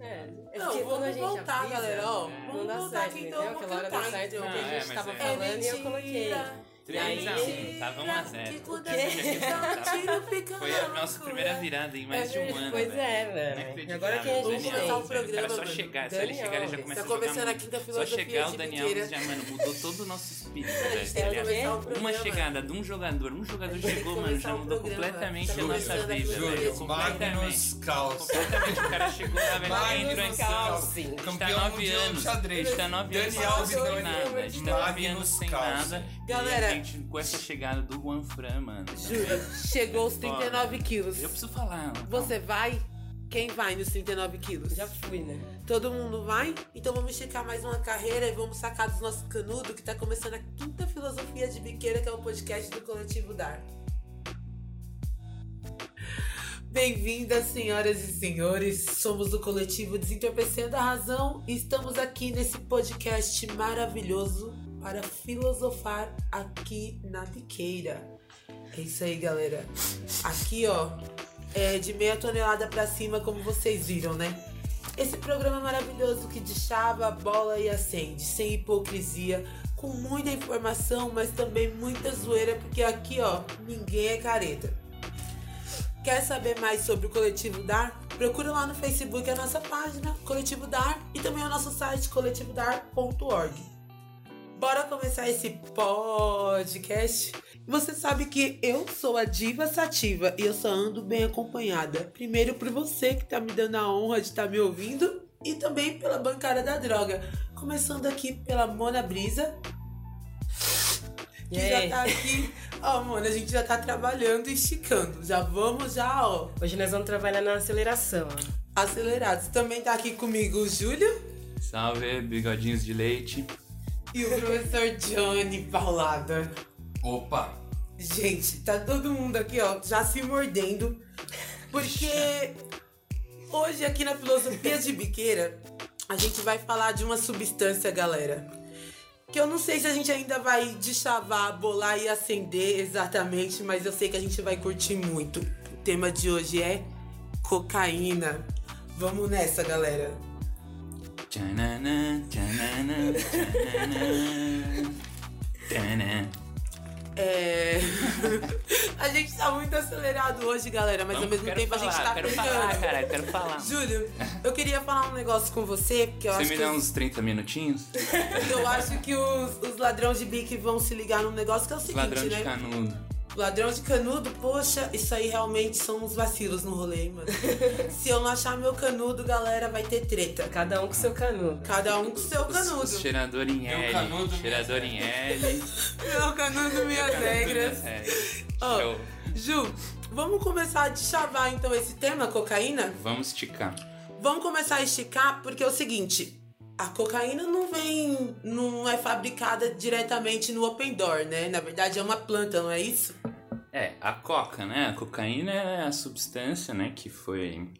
É, é Não, porque quando a vamos gente voltar, avisa, galera, ó. Não Vamos dá voltar certo, aqui, então, Aquela hora deu certo então. porque a Ah, é, gente mas tava é- falando e eu coloquei. Mentira. Três Aí- a um, tava 1 a 0. Que quando quê? a gente dá um tiro, fica Foi a nossa primeira né? virada em mais de um ano. Pois velho. é, que velho. E agora de quem a gente começar o programa, só chegar, só ele chegar, ele já Daniel. começa Tá a jogar começando a quinta Só filosofia chegar o Daniel já, mano, mudou todo o nosso espírito, velho. que o Uma chegada de um jogador, um jogador que chegou, mano, já mudou completamente Tá a nossa vida, Completamente. Magnus Carlsen. Completamente, o cara chegou lá, velho, entrou em tá Campeão nove mundial de anos. xadrez. A gente tá nove anos Daniel Alves sem nada. A gente tá nove anos sem nada. Galera- gente, com essa chegada do Juan Fran, mano. Júlio, chegou os 39 quilos. Eu preciso falar. mano. Você vai? Quem vai nos 39 quilos? Já fui, né? Todo mundo vai? Então vamos esticar mais uma carreira e vamos sacar dos nossos canudos que tá começando a quinta filosofia de biqueira, que é o podcast do Coletivo Dar. Bem-vindas, senhoras e senhores. Somos do coletivo Desentorpecendo a Razão e estamos aqui nesse podcast maravilhoso para filosofar aqui na biqueira. É isso aí, galera. Aqui, ó, é de meia tonelada pra cima, como vocês viram, né? Esse programa maravilhoso que deschava a bola e acende, sem hipocrisia, com muita informação, mas também muita zoeira, porque aqui, ó, ninguém é careta. Quer saber mais sobre o Coletivo Dar? Procura lá no Facebook a nossa página, Coletivo Dar, e também o nosso site, coletivodar.org. Bora começar esse podcast? Você sabe que eu sou a diva sativa e eu só ando bem acompanhada. Primeiro por você que tá me dando a honra de estar me ouvindo e também pela bancada da droga. Começando aqui pela Mona Brisa, que já tá aqui. Ó, Mona, a gente já tá trabalhando e esticando. Já vamos já, ó, Hoje nós vamos trabalhar na aceleração. ó. acelerados. Também tá aqui comigo o Júlio Salve, bigodinhos de leite. E o professor Johnny Paulada. Opa! Gente, tá todo mundo aqui, ó, já se mordendo. Porque hoje aqui na Filosofia de Biqueira, a gente vai falar de uma substância, galera. Que eu não sei se a gente ainda vai deschavar, bolar e acender exatamente, mas eu sei que a gente vai curtir muito. O tema de hoje é cocaína. Vamos nessa, galera. Tchananã, tchananã, tchananã, tchananã. É. a gente tá muito acelerado hoje, galera, mas Vamos, ao mesmo tempo a gente falar, tá Quero pegando. falar, cara, quero falar. Júlio, eu queria falar um negócio com você, porque eu Você acho me que, dá os, uns 30 minutinhos? eu acho que os, os ladrões de bique vão se ligar num negócio que é o seguinte, Ladrão de né? canudo. Ladrão de canudo, poxa, isso aí realmente são uns vacilos no rolê, mano. Se eu não achar meu canudo, galera, vai ter treta. Cada um com seu canudo. Cada um com seu canudo. os Cheirador em Meu L. canudo, Cheirador em L. Meu canudo, minhas regras. É. Ó, Show. Ju, vamos começar a deschavar então esse tema, cocaína? Vamos esticar. Vamos começar a esticar porque é o seguinte, a cocaína não vem, não é fabricada diretamente no open door, né? Na verdade é uma planta, não é isso? É, a coca, né? A cocaína é a substância, né? Que foi.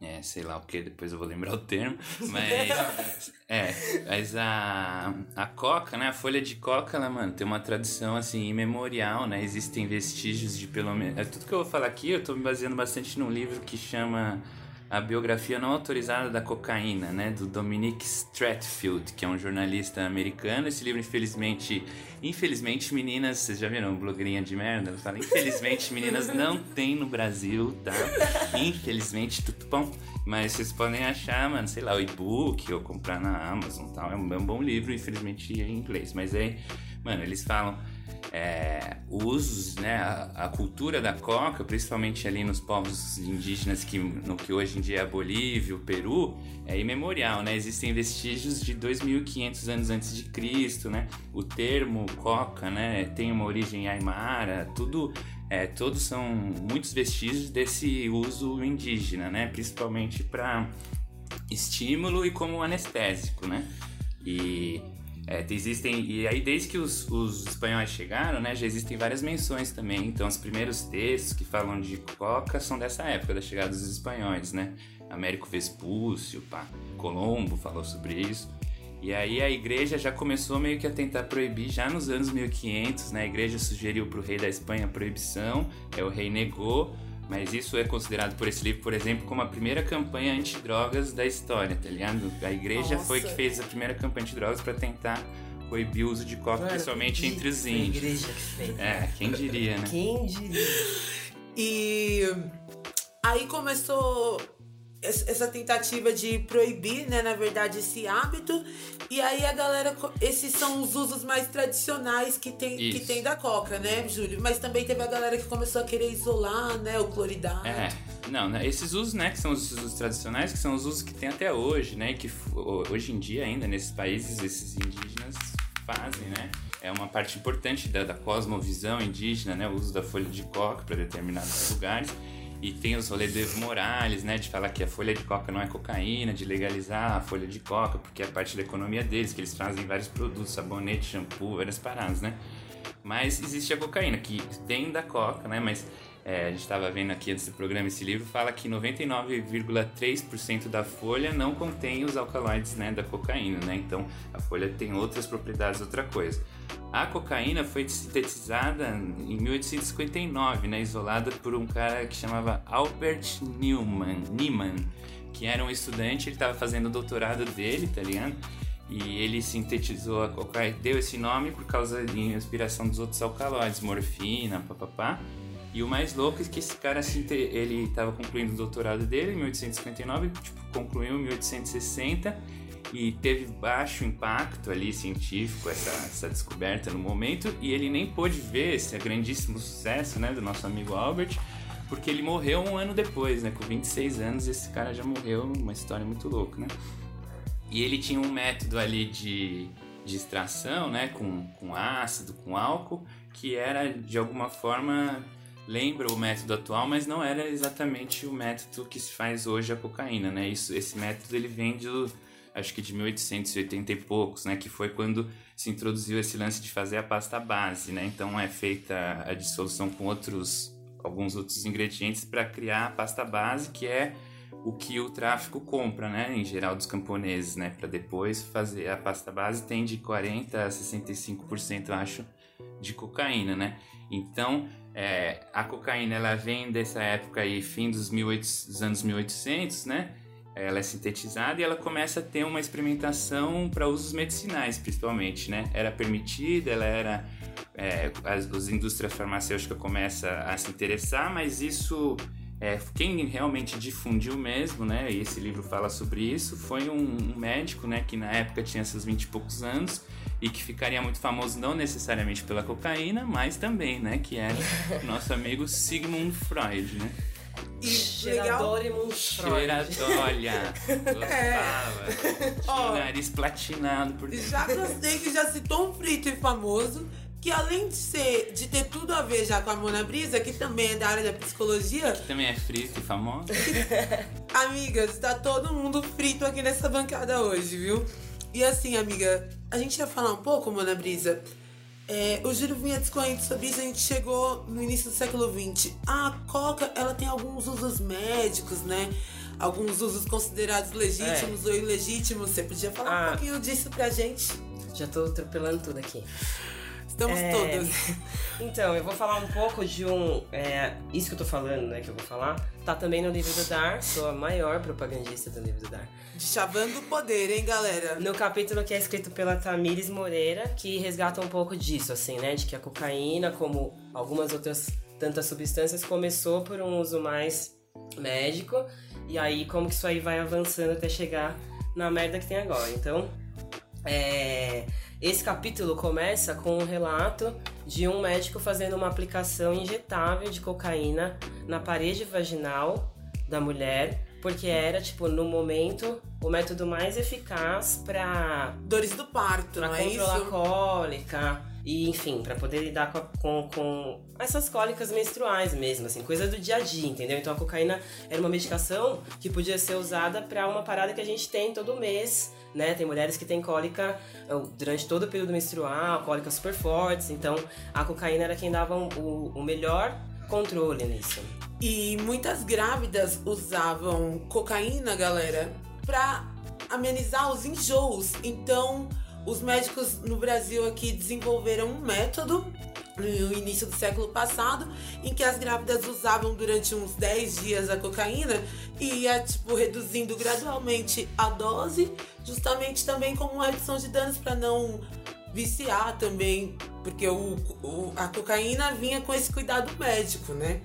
É, sei lá o que, depois eu vou lembrar o termo. Mas. é, mas a, a coca, né? A folha de coca, ela, mano, tem uma tradição assim imemorial, né? Existem vestígios de pelo menos. É, tudo que eu vou falar aqui, eu tô me baseando bastante num livro que chama A Biografia Não Autorizada da Cocaína, né? Do Dominic Stratfield, que é um jornalista americano. Esse livro, infelizmente. Infelizmente, meninas, vocês já viram blogueirinha de merda? Fala, infelizmente, meninas não tem no Brasil, tá? Infelizmente, tudo bom. Mas vocês podem achar, mano, sei lá, o e-book ou comprar na Amazon tal. É um, é um bom livro, infelizmente, em inglês. Mas aí, mano, eles falam é, usos, né, a, a cultura da coca, principalmente ali nos povos indígenas que no que hoje em dia é a Bolívia, o Peru, é imemorial, né? Existem vestígios de 2.500 anos antes de Cristo, né? O termo coca, né, tem uma origem aimara, tudo é, todos são muitos vestígios desse uso indígena, né? Principalmente para estímulo e como anestésico, né? E é, existem e aí desde que os, os espanhóis chegaram, né, já existem várias menções também. Então, os primeiros textos que falam de coca são dessa época da chegada dos espanhóis, né? Américo Vespúcio, pá, Colombo falou sobre isso. E aí a igreja já começou meio que a tentar proibir já nos anos 1500, né? A igreja sugeriu para o rei da Espanha a proibição, é o rei negou, Mas isso é considerado por esse livro, por exemplo, como a primeira campanha antidrogas da história, tá ligado? A igreja Nossa. foi que fez a primeira campanha antidrogas para tentar proibir o uso de coca, Mano, principalmente que- entre os foi a índios. igreja que fez. É, quem diria, né? Quem diria? E aí começou essa tentativa de proibir, né, na verdade, esse hábito. E aí a galera. Esses são os usos mais tradicionais que tem, que tem da coca, né, Júlio? Mas também teve a galera que começou a querer isolar, né, o cloridato. É, não, né, esses usos, né, que são os usos tradicionais, que são os usos que tem até hoje, né, que hoje em dia ainda nesses países esses indígenas fazem, né, é uma parte importante da, da cosmovisão indígena, né, o uso da folha de coca para determinados lugares. E tem os rolês do Evo Morales, né, de falar que a folha de coca não é cocaína, de legalizar a folha de coca, porque é parte da economia deles, que eles trazem vários produtos, sabonete, shampoo, várias paradas, né. Mas existe a cocaína, que tem da coca, né? Mas é, a gente estava vendo aqui antes do programa esse livro, fala que 99,3% da folha não contém os alcaloides né, da cocaína, né? Então a folha tem outras propriedades, outra coisa. A cocaína foi sintetizada em 1859, né? Isolada por um cara que chamava Albert Newman, Niemann, que era um estudante, ele estava fazendo o doutorado dele, tá ligado? E ele sintetizou a cocaína, deu esse nome por causa de inspiração dos outros alcaloides, morfina, papapá. E o mais louco é que esse cara, sinte- ele estava concluindo o doutorado dele em 1859, tipo, concluiu em 1860 e teve baixo impacto ali científico essa, essa descoberta no momento e ele nem pôde ver esse grandíssimo sucesso, né, do nosso amigo Albert, porque ele morreu um ano depois, né, com 26 anos esse cara já morreu, uma história muito louca, né? E ele tinha um método ali de, de extração, né, com, com ácido, com álcool, que era de alguma forma lembra o método atual, mas não era exatamente o método que se faz hoje a cocaína, né? Isso, esse método ele vem do acho que de 1880 e poucos, né, que foi quando se introduziu esse lance de fazer a pasta base, né? Então é feita a dissolução com outros alguns outros ingredientes para criar a pasta base, que é o que o tráfico compra, né, em geral dos camponeses, né, para depois fazer a pasta base tem de 40 a 65%, acho, de cocaína, né? Então, é, a cocaína ela vem dessa época aí, fim dos, 1800, dos anos 1800, né? Ela é sintetizada e ela começa a ter uma experimentação para usos medicinais, principalmente, né? Era permitida, ela era é, as, as indústrias farmacêuticas começam a se interessar, mas isso é, quem realmente difundiu mesmo, né? E esse livro fala sobre isso, foi um, um médico, né? Que na época tinha seus 20 e poucos anos e que ficaria muito famoso não necessariamente pela cocaína, mas também, né? Que era o nosso amigo Sigmund Freud, né? E Cheirador e monstro. Cheirado, olha, gostava. O nariz platinado por dentro. Já gostei que já citou um frito e famoso, que além de ser de ter tudo a ver já com a Mona Brisa, que também é da área da psicologia, Também é frito e famoso. amigas, tá todo mundo frito aqui nessa bancada hoje, viu? E assim, amiga, a gente ia falar um pouco, Mona Brisa. É, o Júlio vinha discorrendo sobre isso, a gente chegou no início do século XX. A coca, ela tem alguns usos médicos, né? Alguns usos considerados legítimos ou ilegítimos. Você podia falar um Ah. pouquinho disso pra gente? Já tô atropelando tudo aqui. Estamos É. todas. Então, eu vou falar um pouco de um. é, isso que eu tô falando, né? Que eu vou falar, tá também no livro do Dar. Sou a maior propagandista do livro do Dar. De chavando o poder, hein, galera? No capítulo que é escrito pela Tamires Moreira, que resgata um pouco disso, assim, né? De que a cocaína, como algumas outras tantas substâncias, começou por um uso mais médico. E aí, como que isso aí vai avançando até chegar na merda que tem agora. Então, é, esse capítulo começa com um relato de um médico fazendo uma aplicação injetável de cocaína na parede vaginal da mulher, porque era, tipo, no momento, o método mais eficaz pra, Dores do parto, pra não é controlar a isso? cólica e, enfim, pra poder lidar com, a- com, com essas cólicas menstruais mesmo, assim, coisa do dia a dia, entendeu? Então a cocaína era uma medicação que podia ser usada pra uma parada que a gente tem todo mês, né? Tem mulheres que têm cólica uh, durante todo o período menstrual, cólicas super fortes, então a cocaína era quem dava o, o melhor controle nisso. E muitas grávidas usavam cocaína, galera, pra amenizar os enjoos. Então, os médicos no Brasil aqui desenvolveram um método no início do século passado, em que as grávidas usavam durante uns 10 dias a cocaína e ia, tipo, reduzindo gradualmente a dose, justamente também como uma redução de danos para não viciar também, porque o, o, a cocaína vinha com esse cuidado médico, né?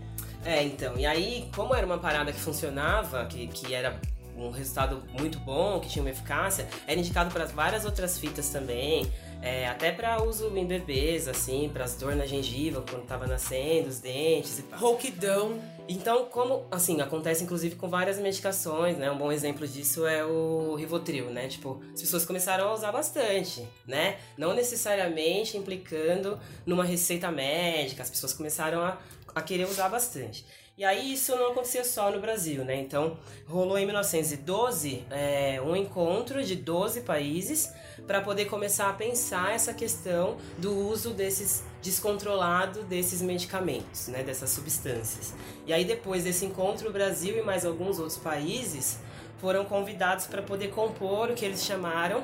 É, então, e aí, como era uma parada que funcionava, que, que era um resultado muito bom, que tinha uma eficácia, era indicado para várias outras fitas também, é, até para uso em bebês, assim, para as dores na gengiva quando tava nascendo, os dentes e tal. Rouquidão. Então, como, assim, acontece inclusive com várias medicações, né? Um bom exemplo disso é o Rivotril, né? Tipo, as pessoas começaram a usar bastante, né? Não necessariamente implicando numa receita médica, as pessoas começaram a, a querer usar bastante. E aí isso não acontecia só no Brasil, né? Então rolou em 1912 é, um encontro de 12 países para poder começar a pensar essa questão do uso desses descontrolado desses medicamentos, né? Dessas substâncias. E aí depois desse encontro, o Brasil e mais alguns outros países foram convidados para poder compor o que eles chamaram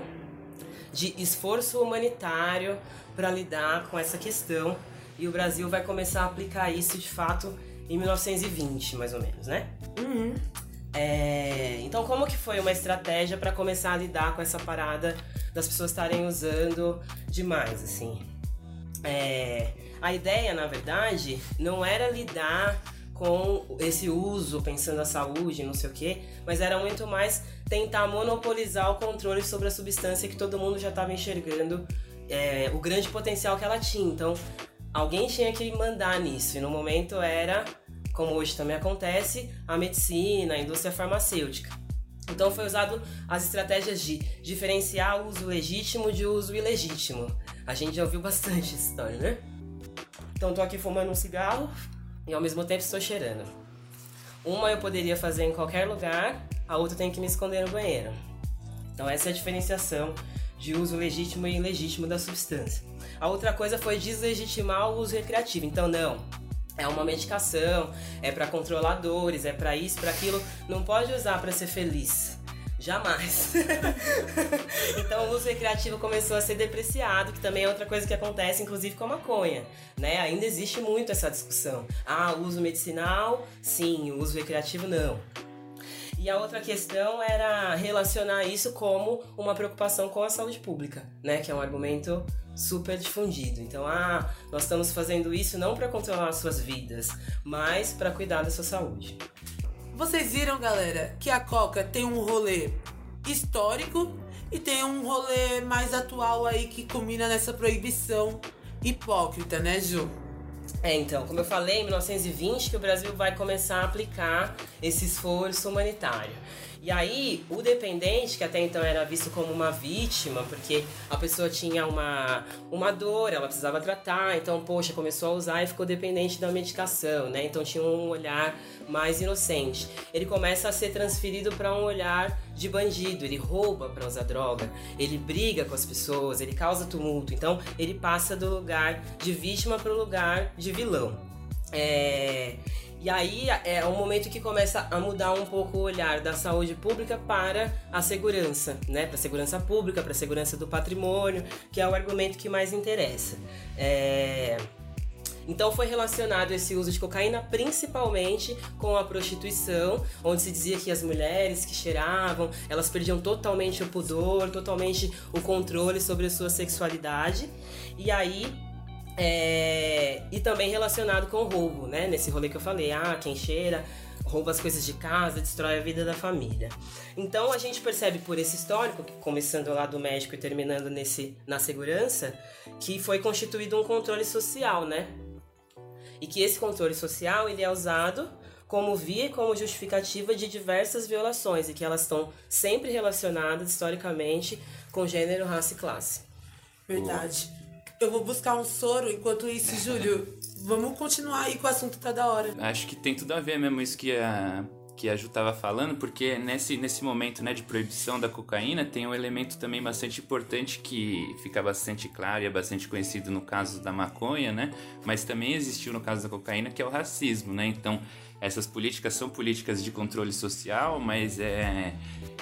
de esforço humanitário para lidar com essa questão. E o Brasil vai começar a aplicar isso de fato em 1920, mais ou menos, né? Uhum. É, então, como que foi uma estratégia para começar a lidar com essa parada das pessoas estarem usando demais, assim? É, a ideia, na verdade, não era lidar com esse uso, pensando na saúde, não sei o quê, mas era muito mais tentar monopolizar o controle sobre a substância que todo mundo já estava enxergando é, o grande potencial que ela tinha. Então, alguém tinha que mandar nisso, e no momento era como hoje também acontece, a medicina, a indústria farmacêutica. Então foi usado as estratégias de diferenciar o uso legítimo de uso ilegítimo. A gente já ouviu bastante essa história, né? Então tô aqui fumando um cigarro e ao mesmo tempo estou cheirando. Uma eu poderia fazer em qualquer lugar, a outra tem que me esconder no banheiro. Então essa é a diferenciação de uso legítimo e ilegítimo da substância. A outra coisa foi deslegitimar o uso recreativo. Então não, é uma medicação, é para controlar dores, é para isso, para aquilo. Não pode usar para ser feliz. Jamais. então o uso recreativo começou a ser depreciado, que também é outra coisa que acontece, inclusive com a maconha. Né? Ainda existe muito essa discussão. Ah, uso medicinal, sim, uso recreativo não. E a outra questão era relacionar isso como uma preocupação com a saúde pública, né? Que é um argumento super difundido. Então, ah, nós estamos fazendo isso não para controlar as suas vidas, mas para cuidar da sua saúde. Vocês viram, galera, que a Coca tem um rolê histórico e tem um rolê mais atual aí que culmina nessa proibição hipócrita, né, Ju? É, então, como eu falei, em 1920 que o Brasil vai começar a aplicar esse esforço humanitário. E aí, o dependente, que até então era visto como uma vítima, porque a pessoa tinha uma, uma dor, ela precisava tratar, então, poxa, começou a usar e ficou dependente da medicação, né? Então tinha um olhar mais inocente. Ele começa a ser transferido para um olhar de bandido, ele rouba para usar droga, ele briga com as pessoas, ele causa tumulto. Então, ele passa do lugar de vítima para o lugar de vilão. É... E aí é um momento que começa a mudar um pouco o olhar da saúde pública para a segurança, né? Para a segurança pública, para a segurança do patrimônio, que é o argumento que mais interessa. É... Então foi relacionado esse uso de cocaína principalmente com a prostituição, onde se dizia que as mulheres que cheiravam, elas perdiam totalmente o pudor, totalmente o controle sobre a sua sexualidade. E aí é, e também relacionado com roubo, né? Nesse rolê que eu falei, ah, quem cheira rouba as coisas de casa, destrói a vida da família. Então a gente percebe por esse histórico, começando lá do médico e terminando nesse na segurança, que foi constituído um controle social, né? E que esse controle social ele é usado como via e como justificativa de diversas violações e que elas estão sempre relacionadas historicamente com gênero, raça e classe. Verdade. Eu vou buscar um soro enquanto isso, Júlio. Vamos continuar aí com o assunto, tá da hora. Acho que tem tudo a ver mesmo isso que a, que a Ju tava falando, porque nesse, nesse momento né, de proibição da cocaína tem um elemento também bastante importante que fica bastante claro e é bastante conhecido no caso da maconha, né? Mas também existiu no caso da cocaína, que é o racismo, né? Então, essas políticas são políticas de controle social, mas é,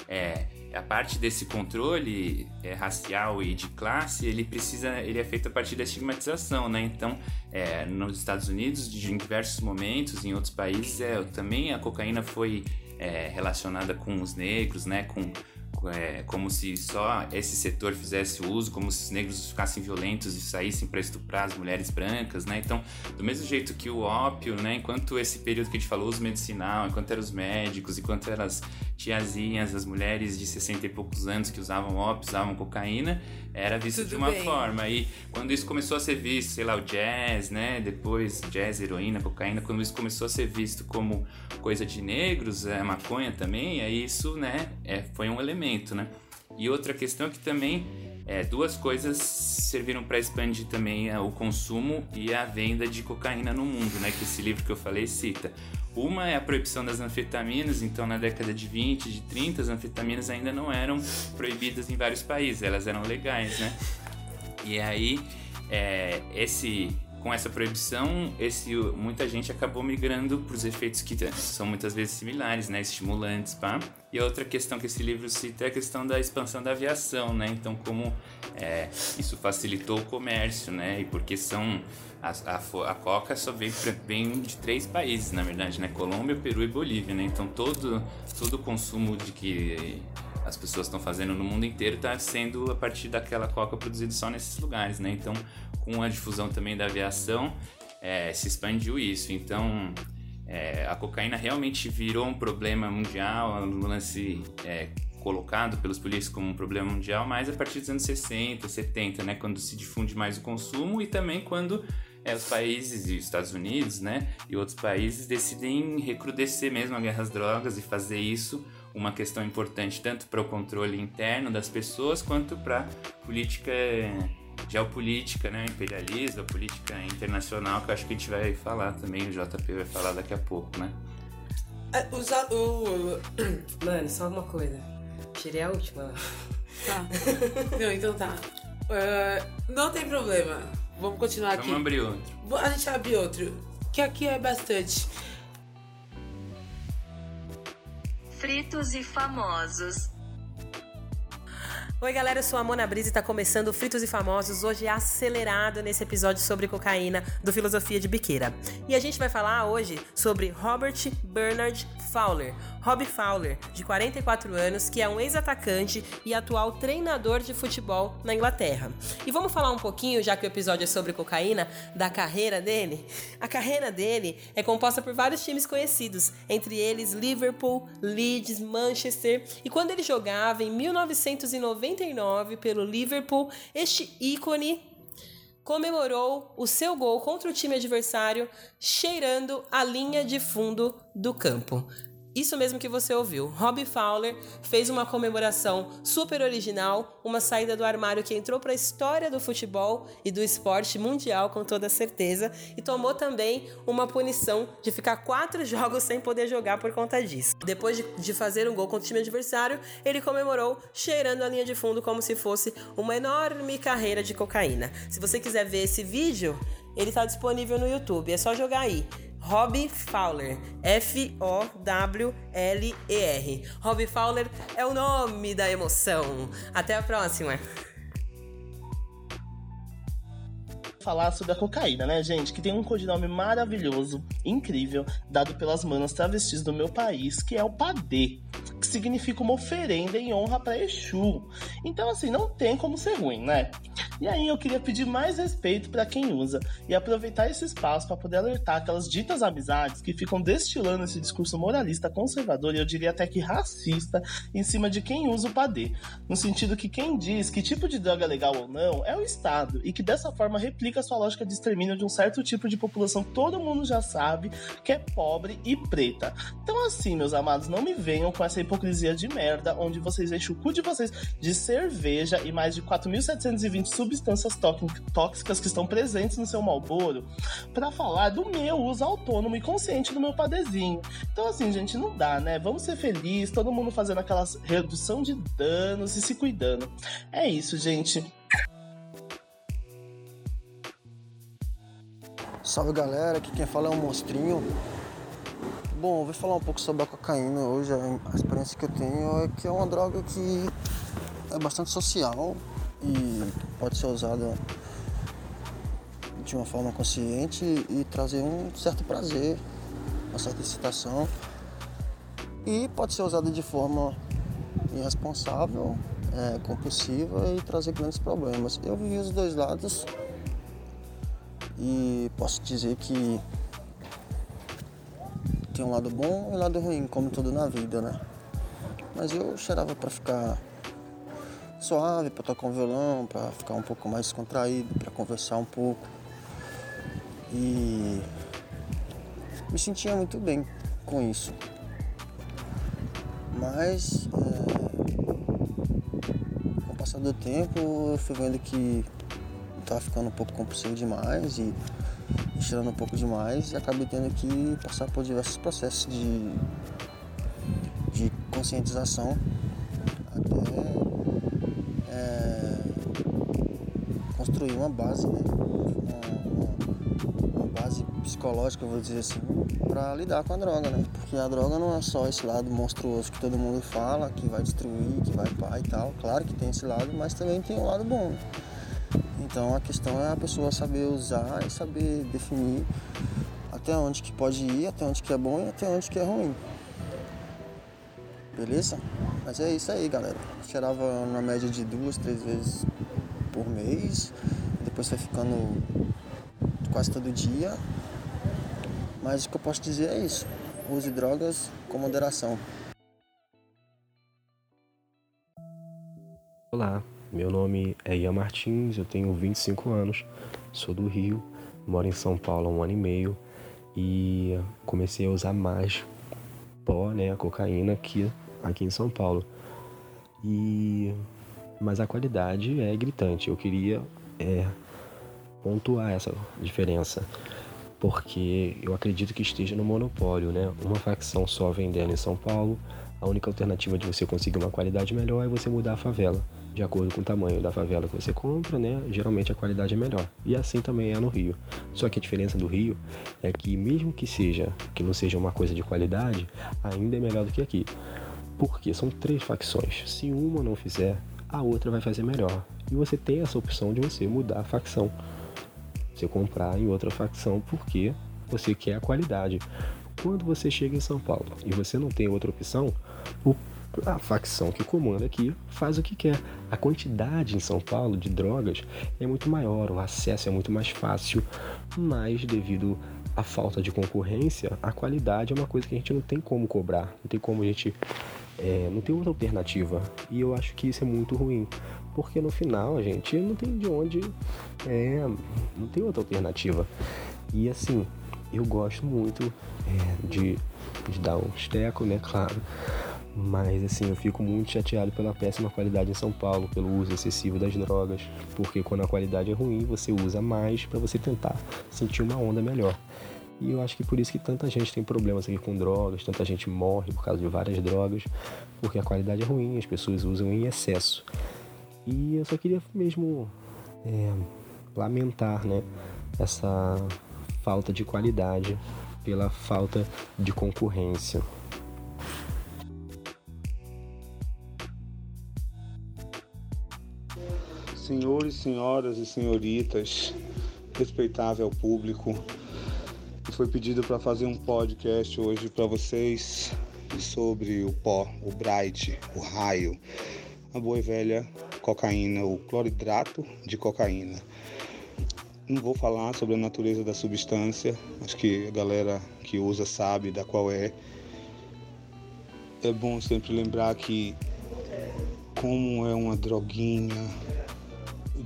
é a parte desse controle é, racial e de classe, ele precisa, ele é feito a partir da estigmatização, né? Então, é, nos Estados Unidos, de, em diversos momentos, em outros países, é, também a cocaína foi é, relacionada com os negros, né? Com é, como se só esse setor fizesse uso, como se os negros ficassem violentos e saíssem para estuprar as mulheres brancas, né? Então, do mesmo jeito que o ópio, né? Enquanto esse período que a gente falou, uso medicinal, enquanto eram os médicos, enquanto eram as tiazinhas, as mulheres de 60 e poucos anos que usavam ópio, usavam cocaína, era visto Tudo de uma bem. forma. E quando isso começou a ser visto, sei lá, o jazz, né? Depois, jazz, heroína, cocaína, quando isso começou a ser visto como coisa de negros, é, maconha também, aí isso, né? É, foi um elemento, né? E outra questão é que também é, duas coisas serviram para expandir também é, o consumo e a venda de cocaína no mundo, né? Que esse livro que eu falei cita. Uma é a proibição das anfetaminas, então na década de 20, de 30, as anfetaminas ainda não eram proibidas em vários países, elas eram legais, né? E aí, é, esse com essa proibição, esse, muita gente acabou migrando para os efeitos que são muitas vezes similares, né? Estimulantes, pá. E outra questão que esse livro cita é a questão da expansão da aviação, né? Então, como é, isso facilitou o comércio, né? E porque são a, a, a, coca só vem, vem de três países, na verdade, né? Colômbia, Peru e Bolívia, né? Então todo, todo o consumo de que as pessoas estão fazendo no mundo inteiro está sendo a partir daquela coca produzida só nesses lugares, né? Então, com a difusão também da aviação, é, se expandiu isso. Então, é, a cocaína realmente virou um problema mundial, um lance é, colocado pelos políticos como um problema mundial, mas a partir dos anos 60, 70, né? Quando se difunde mais o consumo e também quando é, os países, e os Estados Unidos, né, e outros países decidem recrudescer mesmo a guerra às drogas e fazer isso uma questão importante tanto para o controle interno das pessoas quanto para política geopolítica, né, imperialismo, política internacional, que eu acho que a gente vai falar também, o JP vai falar daqui a pouco, né? É, o, o, Mano, só uma coisa. Tirei a última. Tá. Não, então tá. Uh, não tem problema. Vamos continuar Vamos aqui. Vamos abrir outro. A gente abre outro. Que aqui é bastante. Fritos e famosos. Oi, galera, eu sou a Mona Brisa e tá começando Fritos e Famosos, hoje é acelerado nesse episódio sobre cocaína do Filosofia de Biqueira. E a gente vai falar hoje sobre Robert Bernard Fowler, Rob Fowler, de 44 anos, que é um ex-atacante e atual treinador de futebol na Inglaterra. E vamos falar um pouquinho, já que o episódio é sobre cocaína, da carreira dele? A carreira dele é composta por vários times conhecidos, entre eles Liverpool, Leeds, Manchester, e quando ele jogava em 1999 pelo Liverpool, este ícone comemorou o seu gol contra o time adversário cheirando a linha de fundo do campo. Isso mesmo que você ouviu. Robbie Fowler fez uma comemoração super original, uma saída do armário que entrou para a história do futebol e do esporte mundial com toda certeza, e tomou também uma punição de ficar quatro jogos sem poder jogar por conta disso. Depois de, de fazer um gol contra o time adversário, ele comemorou cheirando a linha de fundo como se fosse uma enorme carreira de cocaína. Se você quiser ver esse vídeo, ele está disponível no YouTube. É só jogar aí Robbie Fowler. F-O-W-L-E-R. Robbie Fowler é o nome da emoção. Até a próxima. Falar sobre a cocaína, né, gente? Que tem um codinome maravilhoso, incrível, dado pelas manas travestis do meu país, que é o Padê, que significa uma oferenda em honra para Exu. Então, assim, não tem como ser ruim, né? E aí eu queria pedir mais respeito para quem usa e aproveitar esse espaço para poder alertar aquelas ditas amizades que ficam destilando esse discurso moralista conservador e eu diria até que racista em cima de quem usa o padê, no sentido que quem diz que tipo de droga é legal ou não é o Estado e que dessa forma replica sua lógica de extermínio de um certo tipo de população que todo mundo já sabe que é pobre e preta. Então assim, meus amados, não me venham com essa hipocrisia de merda onde vocês enchem o cu de vocês de cerveja e mais de 4.720 substâncias tóxicas que estão presentes no seu malboro para falar do meu uso autônomo e consciente do meu padezinho. Então, assim, gente, não dá, né? Vamos ser felizes, todo mundo fazendo aquela redução de danos e se cuidando. É isso, gente. Salve galera, aqui quem fala é um monstrinho. Bom, vou falar um pouco sobre a cocaína hoje. A experiência que eu tenho é que é uma droga que é bastante social e pode ser usada de uma forma consciente e trazer um certo prazer, uma certa excitação. E pode ser usada de forma irresponsável, é, compulsiva e trazer grandes problemas. Eu vivi os dois lados e posso dizer que tem um lado bom e um lado ruim, como tudo na vida, né? Mas eu cheirava para ficar suave, para tocar um violão, para ficar um pouco mais descontraído, para conversar um pouco. E me sentia muito bem com isso. Mas é, com o passar do tempo eu fui vendo que estava ficando um pouco compulsivo demais e tirando um pouco demais e acabei tendo que passar por diversos processos de, de conscientização até é, construir uma base, né? uma, uma, base psicológica, vou dizer assim, para lidar com a droga, né? Porque a droga não é só esse lado monstruoso que todo mundo fala, que vai destruir, que vai pá e tal. Claro que tem esse lado, mas também tem um lado bom. Então a questão é a pessoa saber usar e saber definir até onde que pode ir, até onde que é bom e até onde que é ruim. Beleza? Mas é isso aí, galera. Cheirava na média de duas, três vezes por mês. Depois foi ficando quase todo dia. Mas o que eu posso dizer é isso. Use drogas com moderação. Olá, meu nome é Ian Martins, eu tenho 25 anos, sou do Rio, moro em São Paulo há um ano e meio e comecei a usar mais pó, né, a cocaína aqui, aqui em São Paulo. E mas a qualidade é gritante. Eu queria é, pontuar essa diferença, porque eu acredito que esteja no monopólio, né? Uma facção só vendendo em São Paulo, a única alternativa de você conseguir uma qualidade melhor é você mudar a favela de acordo com o tamanho da favela que você compra, né? Geralmente a qualidade é melhor. E assim também é no Rio. Só que a diferença do Rio é que mesmo que seja que não seja uma coisa de qualidade, ainda é melhor do que aqui. Porque são três facções. Se uma não fizer, a outra vai fazer melhor. E você tem essa opção de você mudar a facção. Você comprar em outra facção porque você quer a qualidade. Quando você chega em São Paulo e você não tem outra opção, o a facção que comanda aqui faz o que quer. A quantidade em São Paulo de drogas é muito maior, o acesso é muito mais fácil, mas devido à falta de concorrência, a qualidade é uma coisa que a gente não tem como cobrar, não tem como a gente. É, não tem outra alternativa. E eu acho que isso é muito ruim. Porque no final a gente não tem de onde. É, não tem outra alternativa. E assim, eu gosto muito é, de, de dar um esteco, né? Claro mas assim, eu fico muito chateado pela péssima qualidade em São Paulo, pelo uso excessivo das drogas, porque quando a qualidade é ruim, você usa mais para você tentar sentir uma onda melhor. E eu acho que por isso que tanta gente tem problemas aqui com drogas, tanta gente morre por causa de várias drogas, porque a qualidade é ruim, as pessoas usam em excesso. E eu só queria mesmo é, lamentar, né, essa falta de qualidade pela falta de concorrência. Senhores, senhoras e senhoritas, respeitável público, foi pedido para fazer um podcast hoje para vocês sobre o pó, o bright, o raio, a boa e velha cocaína, o cloridrato de cocaína. Não vou falar sobre a natureza da substância, acho que a galera que usa sabe da qual é. É bom sempre lembrar que como é uma droguinha,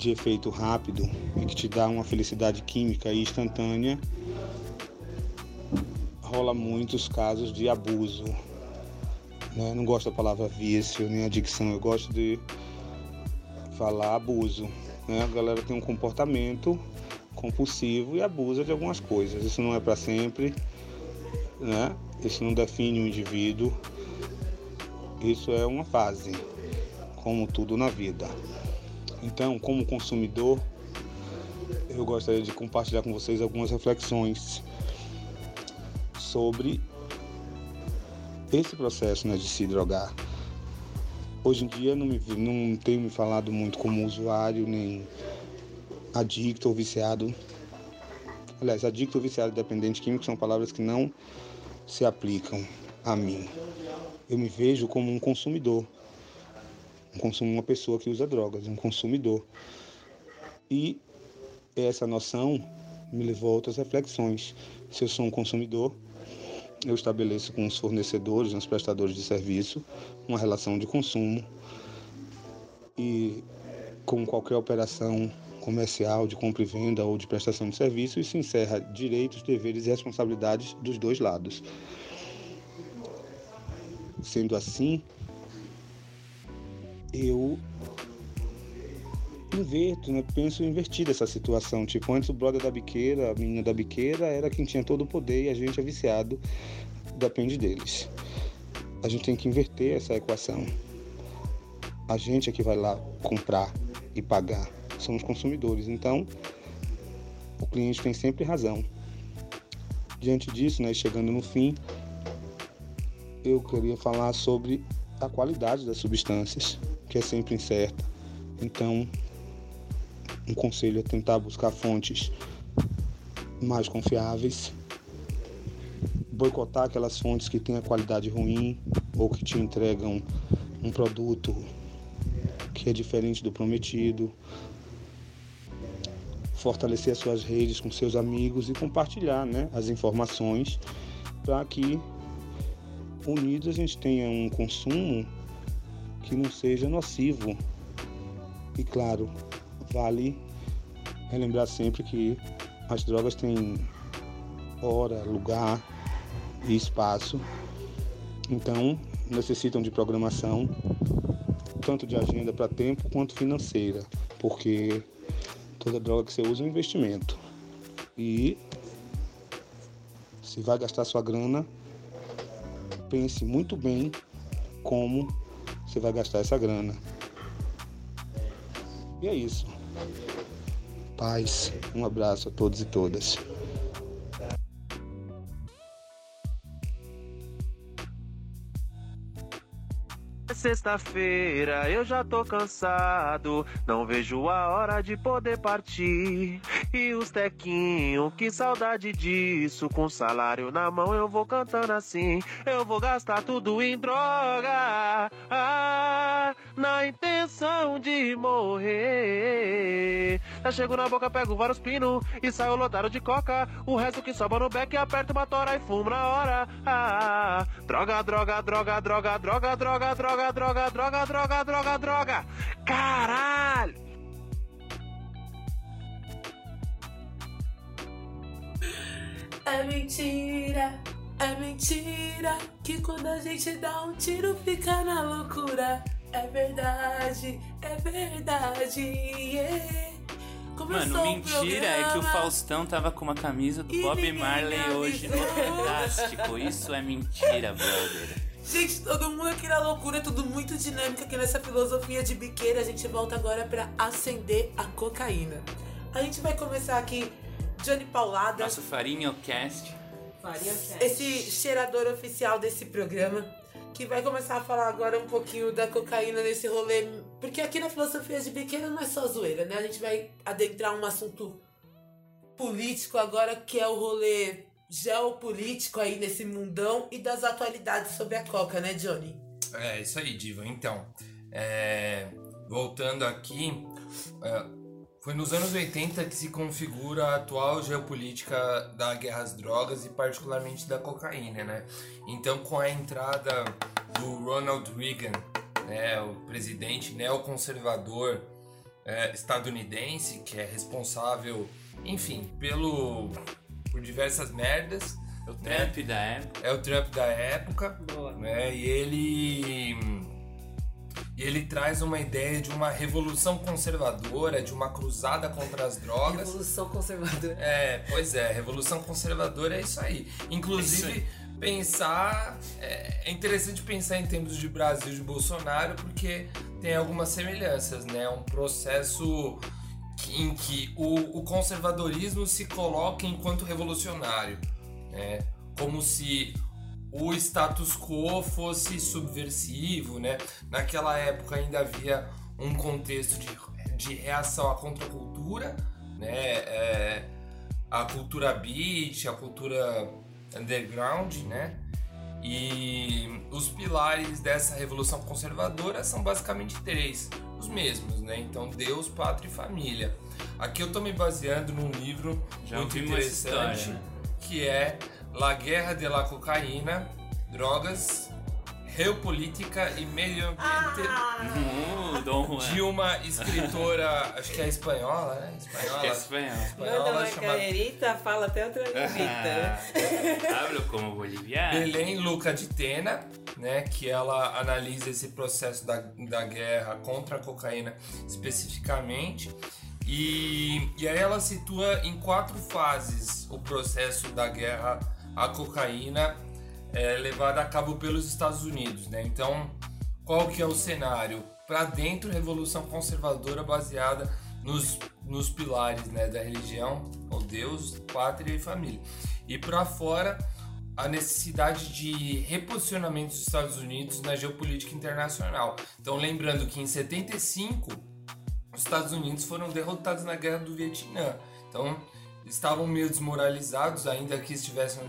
de efeito rápido e que te dá uma felicidade química e instantânea, rola muitos casos de abuso. Né? Não gosto da palavra vício nem adicção, eu gosto de falar abuso. Né? A galera tem um comportamento compulsivo e abusa de algumas coisas. Isso não é para sempre, né? Isso não define o um indivíduo. Isso é uma fase, como tudo na vida. Então, como consumidor, eu gostaria de compartilhar com vocês algumas reflexões sobre esse processo né, de se drogar. Hoje em dia não, me, não tenho me falado muito como usuário, nem adicto ou viciado. Aliás, adicto ou viciado dependente químico são palavras que não se aplicam a mim. Eu me vejo como um consumidor. Um consumo, uma pessoa que usa drogas, um consumidor. E essa noção me levou a outras reflexões. Se eu sou um consumidor, eu estabeleço com os fornecedores, os prestadores de serviço, uma relação de consumo e com qualquer operação comercial de compra e venda ou de prestação de serviço, isso encerra direitos, deveres e responsabilidades dos dois lados. Sendo assim, eu inverto, né? Penso em invertir essa situação. Tipo, antes o brother da biqueira, a menina da biqueira, era quem tinha todo o poder e a gente é viciado, depende deles. A gente tem que inverter essa equação. A gente é que vai lá comprar e pagar. Somos consumidores. Então, o cliente tem sempre razão. Diante disso, né, chegando no fim, eu queria falar sobre a qualidade das substâncias, que é sempre incerta. Então, um conselho é tentar buscar fontes mais confiáveis, boicotar aquelas fontes que têm a qualidade ruim ou que te entregam um produto que é diferente do prometido, fortalecer as suas redes com seus amigos e compartilhar né, as informações para que unidos a gente tenha um consumo que não seja nocivo. E claro, vale relembrar sempre que as drogas têm hora, lugar e espaço. Então, necessitam de programação, tanto de agenda para tempo quanto financeira, porque toda droga que você usa é um investimento. E se vai gastar sua grana, pense muito bem como você vai gastar essa grana. E é isso. Paz, um abraço a todos e todas. Sexta-feira eu já tô cansado, não vejo a hora de poder partir. E os tequinho, que saudade disso. Com salário na mão eu vou cantando assim. Eu vou gastar tudo em droga, ah, na intenção de morrer. Já chego na boca, pego vários pinos e saio lotado de coca. O resto que sobra no beck, aperto uma tora e fumo na hora. Ah, droga, droga, droga, droga, droga, droga, droga, droga, droga, droga, droga, droga. Caralho! É mentira, é mentira que quando a gente dá um tiro fica na loucura. É verdade, é verdade. Yeah. Começou Mano, mentira é que o. Faustão tava com uma camisa do Bob Marley hoje no. Fantástico. Isso é mentira, brother. Gente, todo mundo aqui na loucura, tudo muito dinâmico aqui nessa filosofia de biqueira. A gente volta agora pra acender a cocaína. A gente vai começar aqui, Johnny Paulada, Nosso Farinho Cast. Farinha Cast. esse cheirador oficial desse programa, que vai começar a falar agora um pouquinho da cocaína nesse rolê. Porque aqui na filosofia de biqueira não é só zoeira, né? A gente vai adentrar um assunto político agora, que é o rolê geopolítico aí nesse mundão e das atualidades sobre a coca, né, Johnny? É, isso aí, Diva. Então, é, voltando aqui, é, foi nos anos 80 que se configura a atual geopolítica da guerra às drogas e particularmente da cocaína, né? Então, com a entrada do Ronald Reagan, né, o presidente neoconservador é, estadunidense, que é responsável, enfim, pelo por diversas merdas, O Trump da época. é o Trump da época, Boa. né? E ele e ele traz uma ideia de uma revolução conservadora, de uma cruzada contra as drogas. Revolução conservadora. É, pois é, revolução conservadora é isso aí. Inclusive, Isso pensar. É, é interessante pensar em termos de Brasil de Bolsonaro, porque tem algumas semelhanças, né? Um processo em que o, o conservadorismo se coloca enquanto revolucionário, né? Como se o status quo fosse subversivo, né? Naquela época ainda havia um contexto de, de reação à contracultura, né? É, a cultura beat, a cultura underground, né? E os pilares dessa revolução conservadora são basicamente três, os mesmos, né? Então Deus, pátria e família. Aqui eu estou me baseando num livro Já muito interessante história, né? que é La Guerra de la Cocaína, Drogas, Geopolítica e Meio Ambiente Dom Juan. de uma escritora, acho que é espanhola, né? Acho Espanhola. que é espanhol. Manda espanhola uma chamada fala até outra levita. Hablo como boliviano. Belém Luca de Tena, né, que ela analisa esse processo da, da guerra contra a cocaína especificamente. E, e aí ela situa em quatro fases o processo da guerra à cocaína é, levada a cabo pelos Estados Unidos. Né? Então, qual que é o cenário? Para dentro, revolução conservadora baseada nos, nos pilares né, da religião, ou Deus, pátria e família. E para fora, a necessidade de reposicionamento dos Estados Unidos na geopolítica internacional. Então, lembrando que em 75, os Estados Unidos foram derrotados na guerra do Vietnã. Então, estavam meio desmoralizados, ainda que estivessem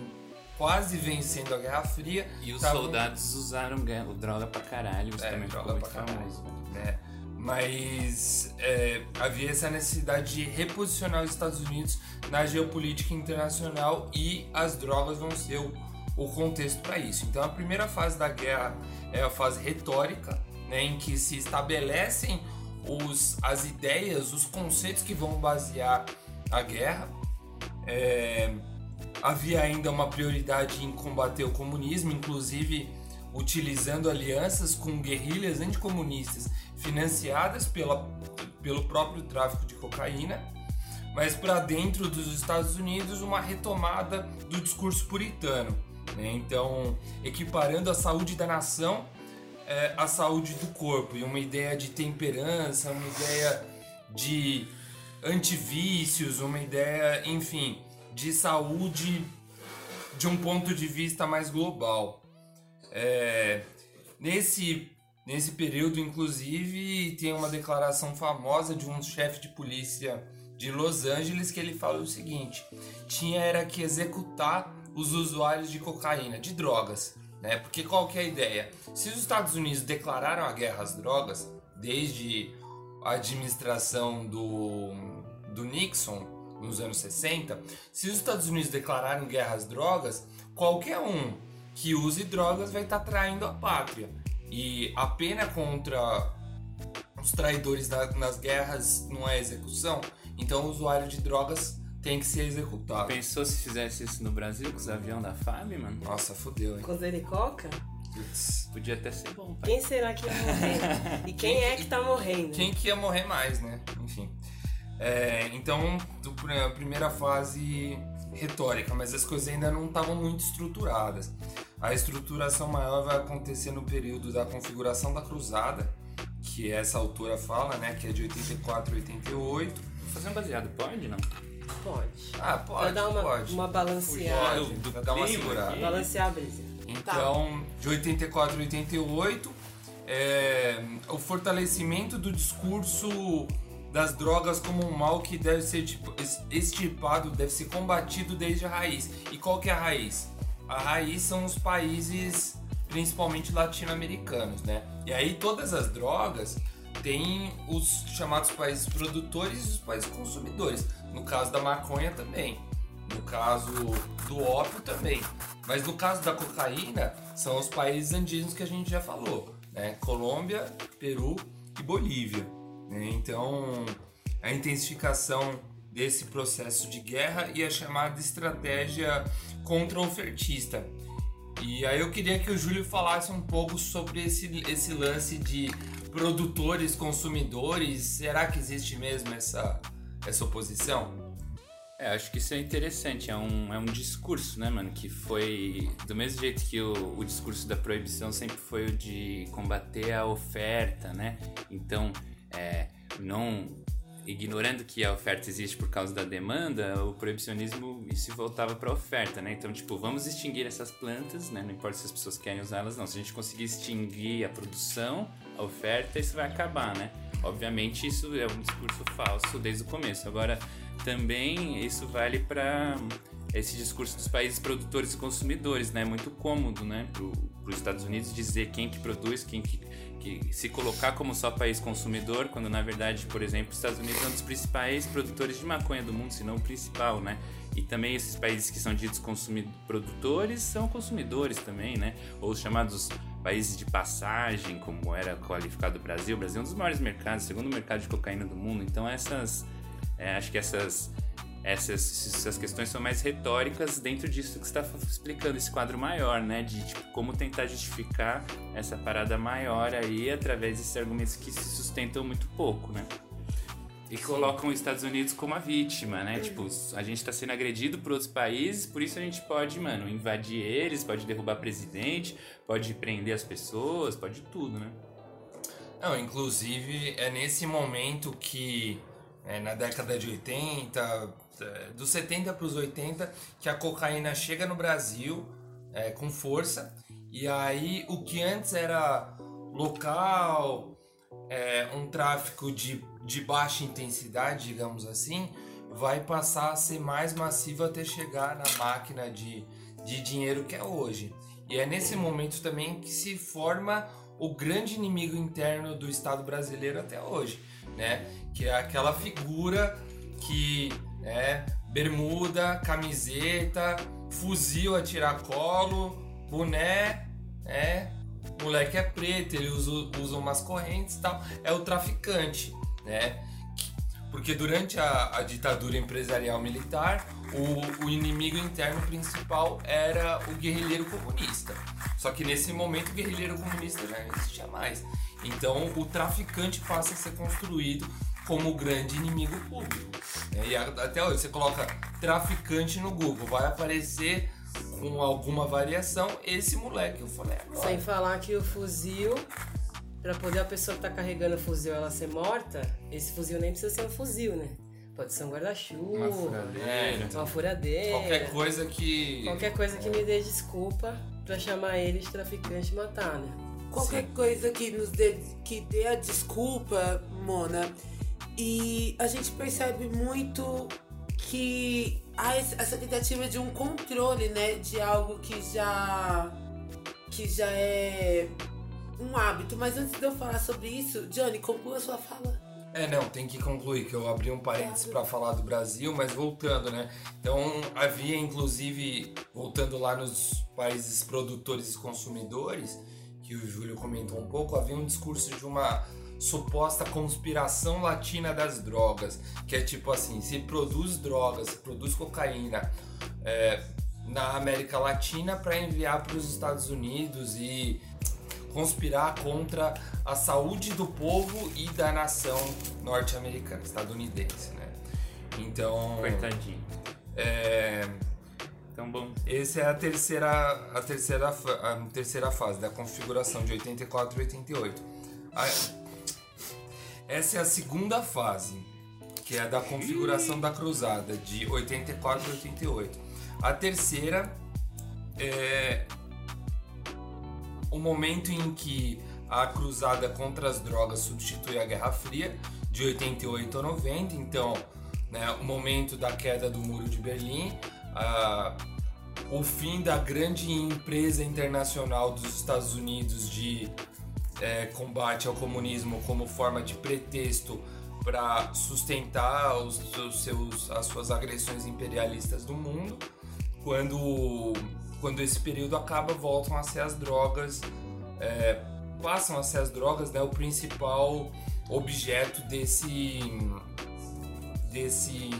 quase vencendo a Guerra Fria. E os Tavam- soldados usaram ga- droga pra caralho, isso É, também droga ficou muito pra caralho. famoso. né? Mas é, havia essa necessidade de reposicionar os Estados Unidos na geopolítica internacional e as drogas vão ser o, o contexto para isso. Então a primeira fase da guerra é a fase retórica, né, em que se estabelecem os, as ideias, os conceitos que vão basear a guerra. É, havia ainda uma prioridade em combater o comunismo, inclusive utilizando alianças com guerrilhas anticomunistas financiadas pela, pelo próprio tráfico de cocaína, mas para dentro dos Estados Unidos uma retomada do discurso puritano. né? Então, equiparando a saúde da nação é, à saúde do corpo, e uma ideia de temperança, uma ideia de antivícios, uma ideia, enfim, de saúde de um ponto de vista mais global. É, nesse, nesse período, inclusive, tem uma declaração famosa de um chefe de polícia de Los Angeles que ele fala o seguinte: tinha era que executar os usuários de cocaína, de drogas, né? Porque qual que é a ideia? Se os Estados Unidos declararam a guerra às drogas desde a administração do, do Nixon nos anos 60, se os Estados Unidos declararam guerra às drogas, qualquer um que use drogas vai estar traindo a pátria. E a pena contra os traidores da- nas guerras não é execução, então o usuário de drogas tem que ser executado. Pensou se fizesse isso no Brasil com os aviões da FAB, mano? Nossa, fodeu, hein? Com Zericoca? Putz. Podia até ser bom, pai. Quem será que ia morrer? E quem é que tá morrendo? Quem que ia morrer mais, né? Enfim. É, então, a primeira fase retórica, mas as coisas ainda não estavam muito estruturadas. A estruturação maior vai acontecer no período da configuração da cruzada, que essa autora fala, né? Que é de 84 a 88. Fazer um baseado, pode não? Pode. Ah, pode, Pra dar uma, pode. uma balanceada. Pode, pra dar uma segurada. Balancear a brisa. Então, de 84 a 88, é, o fortalecimento do discurso das drogas como um mal que deve ser tipo, extirpado, deve ser combatido desde a raiz. E qual que é a raiz? A raiz são os países, principalmente latino-americanos, né? E aí todas as drogas têm os chamados países produtores e os países consumidores. No caso da maconha também. No caso do ópio também. Mas no caso da cocaína, são os países andinos que a gente já falou, né? Colômbia, Peru e Bolívia. né? Então, a intensificação desse processo de guerra e a chamada estratégia contra-ofertista. E aí eu queria que o Júlio falasse um pouco sobre esse, esse lance de produtores, consumidores. Será que existe mesmo essa, essa oposição? É, acho que isso é interessante. É um, é um discurso, né, mano? Que foi. Do mesmo jeito que o, o discurso da proibição sempre foi o de combater a oferta, né? Então, é, não. ignorando que a oferta existe por causa da demanda, o proibicionismo se voltava para a oferta, né? Então, tipo, vamos extinguir essas plantas, né? Não importa se as pessoas querem usá-las, não. Se a gente conseguir extinguir a produção, a oferta, isso vai acabar, né? Obviamente, isso é um discurso falso desde o começo. Agora, também isso vale para esse discurso dos países produtores e consumidores, né? É muito cômodo, né, para os Estados Unidos dizer quem que produz, quem que, que se colocar como só país consumidor, quando na verdade, por exemplo, os Estados Unidos é um dos principais produtores de maconha do mundo, se não o principal, né? E também esses países que são ditos produtores são consumidores também, né? Ou os chamados países de passagem, como era qualificado o Brasil. O Brasil é um dos maiores mercados, segundo mercado de cocaína do mundo. Então essas, é, acho que essas essas, essas questões são mais retóricas dentro disso que você está explicando, esse quadro maior, né? De tipo, como tentar justificar essa parada maior aí através desses argumentos que se sustentam muito pouco, né? E Sim. colocam os Estados Unidos como a vítima, né? Uhum. Tipo, a gente está sendo agredido por outros países, por isso a gente pode, mano, invadir eles, pode derrubar presidente, pode prender as pessoas, pode tudo, né? Não, inclusive é nesse momento que, é, na década de 80, é, dos 70 para os 80 que a cocaína chega no Brasil é, com força. E aí o que antes era local, é, um tráfico de, de baixa intensidade, digamos assim, vai passar a ser mais massivo até chegar na máquina de, de dinheiro que é hoje. E é nesse momento também que se forma o grande inimigo interno do Estado brasileiro até hoje, né? Que é aquela figura que é bermuda, camiseta, fuzil a tiracolo, boné, é, moleque é preto, ele usa, usa umas correntes e tal, é o traficante, né? Porque durante a, a ditadura empresarial militar, o, o, inimigo interno principal era o guerrilheiro comunista. Só que nesse momento o guerrilheiro comunista já não existia mais. Então o traficante passa a ser construído como o grande inimigo público. Né? E até hoje você coloca traficante no Google, vai aparecer com alguma variação esse moleque eu falei agora. Sem falar que o fuzil, para poder a pessoa que tá carregando o fuzil ela ser morta, esse fuzil nem precisa ser um fuzil, né? Pode ser um guarda-chuva, uma furadeira, uma furadeira. Qualquer coisa que. Qualquer coisa que me dê desculpa para chamar ele de traficante e matar, né? Qualquer Sim. coisa que nos dê, que dê a desculpa, Mona, e a gente percebe muito que há essa tentativa de um controle, né, de algo que já que já é um hábito. Mas antes de eu falar sobre isso, Johnny, conclua sua fala. É, não, tem que concluir, que eu abri um parênteses para falar do Brasil, mas voltando, né? Então, havia inclusive, voltando lá nos países produtores e consumidores, que o Júlio comentou um pouco, havia um discurso de uma suposta conspiração latina das drogas, que é tipo assim, se produz drogas, se produz cocaína é, na América Latina para enviar para os Estados Unidos e conspirar contra a saúde do povo e da nação norte-americana, estadunidense, né? Então, coitadinho. É, então, bom, essa é a terceira, a terceira, a terceira fase da configuração de 84 e 88. A, essa é a segunda fase, que é a da configuração da cruzada, de 84 e 88. A terceira é o momento em que a cruzada contra as drogas substitui a Guerra Fria, de 88 a 90. Então, né, o momento da queda do Muro de Berlim, o fim da grande empresa internacional dos Estados Unidos de é, combate ao comunismo como forma de pretexto para sustentar os, os, seus, as suas agressões imperialistas do mundo. Quando, quando esse período acaba, voltam a ser as drogas, é, passam a ser as drogas né, o principal objeto desse, desse,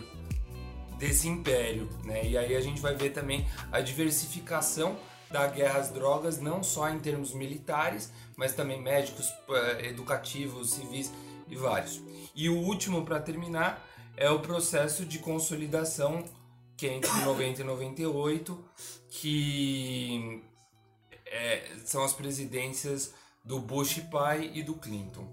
desse império. Né? E aí a gente vai ver também a diversificação da guerra às drogas, não só em termos militares, mas também médicos, educativos, civis e vários. E o último, para terminar, é o processo de consolidação que é entre 90 e 98, que é, são as presidências do Bush pai e do Clinton.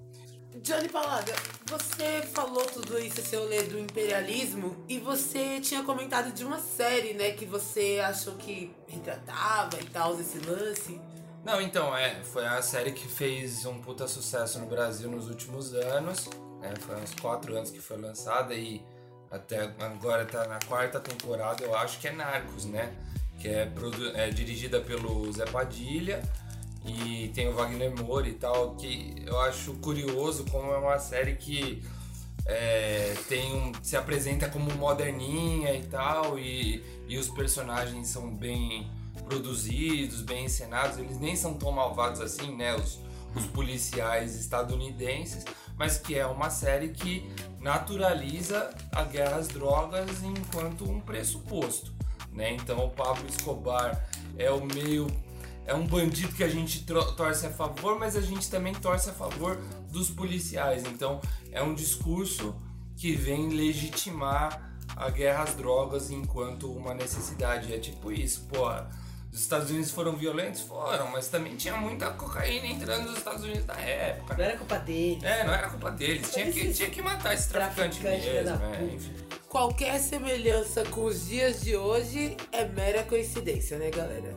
Johnny Palada, você falou tudo isso, seu lê do imperialismo, e você tinha comentado de uma série, né, que você achou que retratava e tal, esse lance. Não, então, é, foi a série que fez um puta sucesso no Brasil nos últimos anos, né, foi uns quatro anos que foi lançada e até agora tá na quarta temporada, eu acho que é Narcos, né, que é, é dirigida pelo Zé Padilha e tem o Wagner Moura e tal, que eu acho curioso como é uma série que é, tem um, se apresenta como moderninha e tal, e, e os personagens são bem produzidos, bem encenados, eles nem são tão malvados assim, né? Os, os policiais estadunidenses, mas que é uma série que naturaliza a guerra às drogas enquanto um pressuposto, né? Então o Pablo Escobar é o meio é um bandido que a gente torce a favor, mas a gente também torce a favor dos policiais. Então é um discurso que vem legitimar a guerra às drogas enquanto uma necessidade. É tipo isso, pô. Os Estados Unidos foram violentos? Foram, mas também tinha muita cocaína entrando nos Estados Unidos na época. Não era culpa dele. É, não era culpa deles. Tinha que, tinha que matar esse traficante, Traficante, mesmo. é, enfim. Qualquer semelhança com os dias de hoje é mera coincidência, né, galera?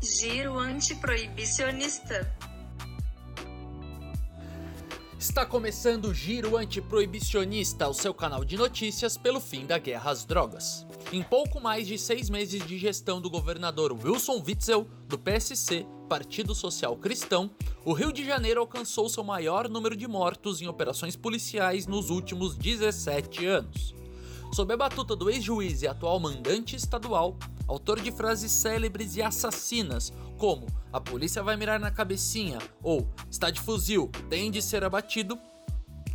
Giro antiproibicionista. Está começando o Giro Antiproibicionista, o seu canal de notícias pelo fim da guerra às drogas. Em pouco mais de seis meses de gestão do governador Wilson Witzel, do PSC, Partido Social Cristão, o Rio de Janeiro alcançou seu maior número de mortos em operações policiais nos últimos 17 anos. Sob a batuta do ex-juiz e atual mandante estadual, autor de frases célebres e assassinas, como a polícia vai mirar na cabecinha ou está de fuzil, tem de ser abatido,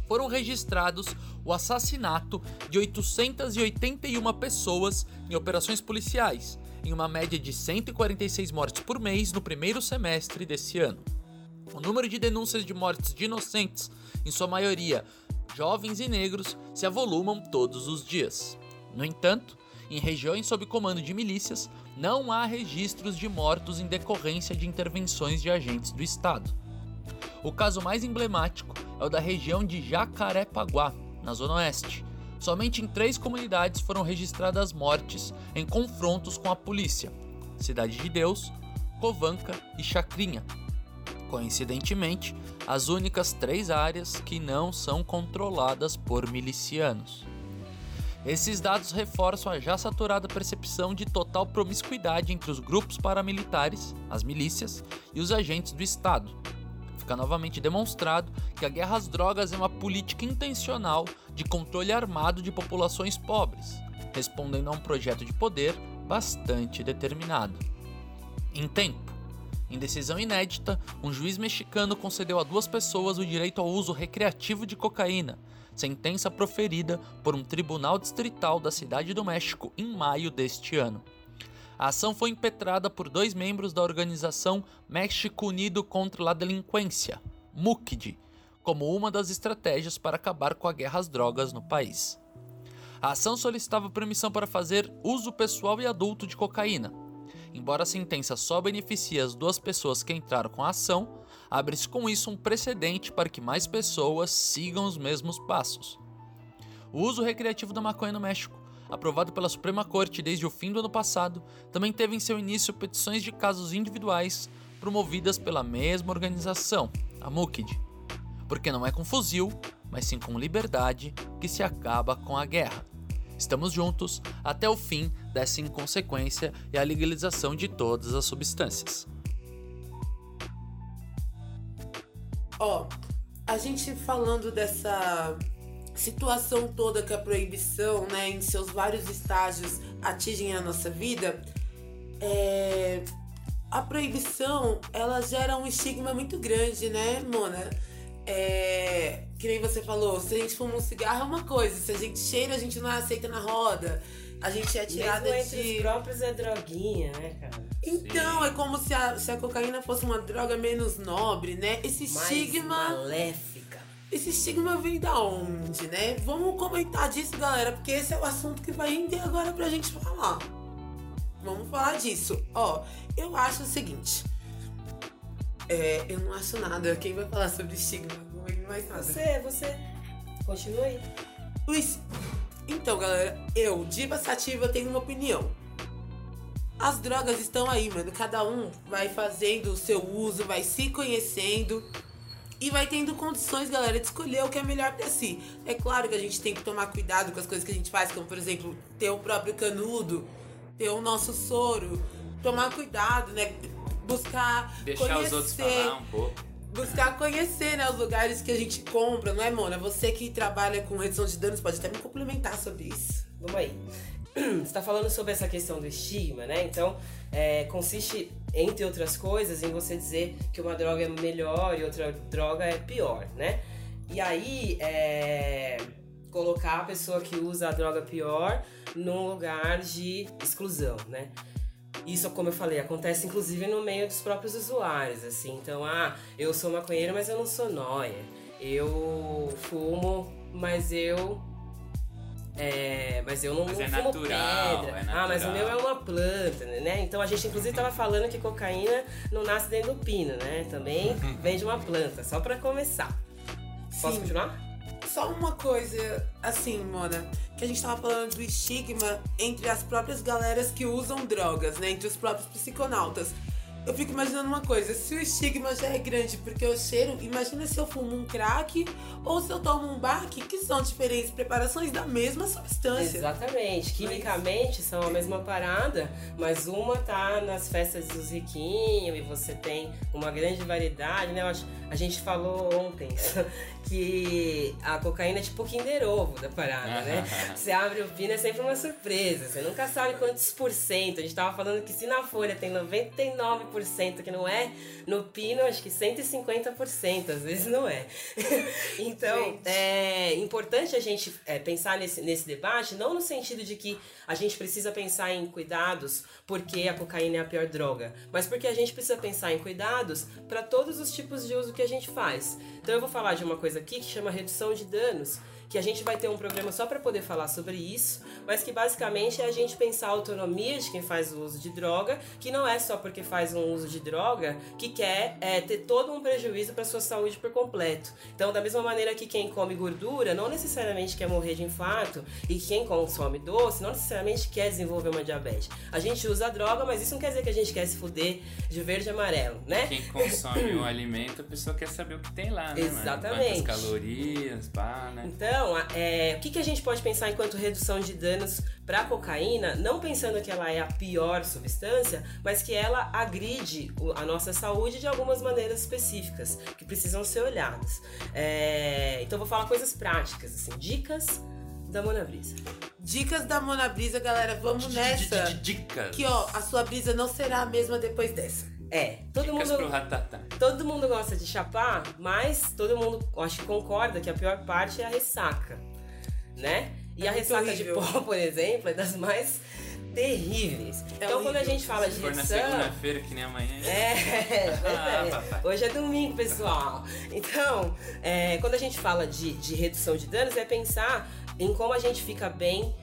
foram registrados o assassinato de 881 pessoas em operações policiais, em uma média de 146 mortes por mês no primeiro semestre desse ano. O número de denúncias de mortes de inocentes, em sua maioria jovens e negros, se avolumam todos os dias. No entanto, em regiões sob comando de milícias, não há registros de mortos em decorrência de intervenções de agentes do Estado. O caso mais emblemático é o da região de Jacarepaguá, na Zona Oeste. Somente em três comunidades foram registradas mortes em confrontos com a polícia: Cidade de Deus, Covanca e Chacrinha. Coincidentemente, as únicas três áreas que não são controladas por milicianos. Esses dados reforçam a já saturada percepção de total promiscuidade entre os grupos paramilitares, as milícias e os agentes do Estado. Fica novamente demonstrado que a guerra às drogas é uma política intencional de controle armado de populações pobres, respondendo a um projeto de poder bastante determinado. Em tempo, em decisão inédita, um juiz mexicano concedeu a duas pessoas o direito ao uso recreativo de cocaína, sentença proferida por um tribunal distrital da Cidade do México em maio deste ano. A ação foi impetrada por dois membros da organização México Unido contra a Delinquência, MUCD, como uma das estratégias para acabar com a guerra às drogas no país. A ação solicitava permissão para fazer uso pessoal e adulto de cocaína. Embora a sentença só beneficie as duas pessoas que entraram com a ação, abre-se com isso um precedente para que mais pessoas sigam os mesmos passos. O uso recreativo da maconha no México, aprovado pela Suprema Corte desde o fim do ano passado, também teve em seu início petições de casos individuais promovidas pela mesma organização, a MUCD. Porque não é com fuzil, mas sim com liberdade que se acaba com a guerra. Estamos juntos até o fim dessa inconsequência e a legalização de todas as substâncias. Ó, a gente falando dessa situação toda que a proibição, né, em seus vários estágios atingem a nossa vida, é... a proibição, ela gera um estigma muito grande, né, Mona? É... Que nem você falou, se a gente fuma um cigarro é uma coisa, se a gente cheira, a gente não aceita na roda. A gente é tirada Mesmo entre de. os próprios é droguinha, né, cara? Então, é como se a, se a cocaína fosse uma droga menos nobre, né? Esse Mais estigma. maléfica. Esse estigma vem da onde, né? Vamos comentar disso, galera, porque esse é o assunto que vai render agora pra gente falar. Vamos falar disso. Ó, eu acho o seguinte. É, eu não acho nada. Quem vai falar sobre estigma? Não é mais nada. Você, você. Continua aí. Luiz, então, galera, eu, Diva Sativa, tenho uma opinião. As drogas estão aí, mano. Cada um vai fazendo o seu uso, vai se conhecendo e vai tendo condições, galera, de escolher o que é melhor pra si. É claro que a gente tem que tomar cuidado com as coisas que a gente faz, como por exemplo, ter o próprio canudo, ter o nosso soro, tomar cuidado, né? Buscar Deixar conhecer, os outros falar um pouco. Buscar conhecer, né, os lugares que a gente compra, não é, Mona? Você que trabalha com redução de danos pode até me complementar sobre isso. Vamos aí. Você está falando sobre essa questão do estigma, né? Então, é, consiste, entre outras coisas, em você dizer que uma droga é melhor e outra droga é pior, né? E aí, é, colocar a pessoa que usa a droga pior num lugar de exclusão, né? Isso, como eu falei, acontece inclusive no meio dos próprios usuários, assim. Então, ah, eu sou maconheiro, mas eu não sou nóia. Eu fumo, mas eu é, mas eu não Mas é fumo natural, pedra. é Ah, mas o meu é uma planta, né? Então a gente inclusive tava falando que cocaína não nasce dentro do pino, né? Também vem de uma planta, só pra começar. Posso Sim. continuar? Só uma coisa, assim, Mona, que a gente tava falando do estigma entre as próprias galeras que usam drogas, né? Entre os próprios psiconautas. Eu fico imaginando uma coisa, se o estigma já é grande porque eu cheiro, imagina se eu fumo um crack ou se eu tomo um baque, que são diferentes preparações da mesma substância. Exatamente. Quimicamente são a mesma parada, mas uma tá nas festas dos riquinhos e você tem uma grande variedade, né? Eu acho- a gente falou ontem que a cocaína é tipo o Kinder Ovo da parada, né? Você abre o pino é sempre uma surpresa. Você nunca sabe quantos por cento. A gente tava falando que se na folha tem 99% que não é, no pino acho que 150%, às vezes não é. então, é importante a gente é, pensar nesse, nesse debate, não no sentido de que a gente precisa pensar em cuidados porque a cocaína é a pior droga, mas porque a gente precisa pensar em cuidados para todos os tipos de uso que a gente faz. Então eu vou falar de uma coisa aqui que chama redução de danos, que a gente vai ter um programa só para poder falar sobre isso, mas que basicamente é a gente pensar a autonomia de quem faz o uso de droga, que não é só porque faz um uso de droga que quer é, ter todo um prejuízo para sua saúde por completo. Então, da mesma maneira que quem come gordura não necessariamente quer morrer de infarto e quem consome doce não necessariamente quer desenvolver uma diabetes. A gente usa a droga, mas isso não quer dizer que a gente quer se fuder de verde e amarelo, né? Quem consome o alimento, a pessoa quer saber o que tem lá, né? mano? Exatamente. Quantas calorias, pá, né? Então, a- é, o que, que a gente pode pensar enquanto redução de danos para a cocaína, não pensando que ela é a pior substância, mas que ela agride a nossa saúde de algumas maneiras específicas que precisam ser olhadas. É, então, vou falar coisas práticas, assim, dicas da Mona Brisa. Dicas da Mona Brisa, galera, vamos nessa. Dicas. Que ó, a sua brisa não será a mesma depois dessa. É, todo Dicas mundo. pro ratatá. Todo mundo gosta de chapar, mas todo mundo acho que concorda que a pior parte é a ressaca, né? E É a ressaca horrível. de pó, por exemplo, é das mais terríveis. então quando a horrível. gente fala de Se for na segunda-feira, que nem amanhã. é, pois Ah, é. Hoje é domingo, pessoal. Então, é, quando a gente fala de, de redução de danos, é pensar em como a gente fica bem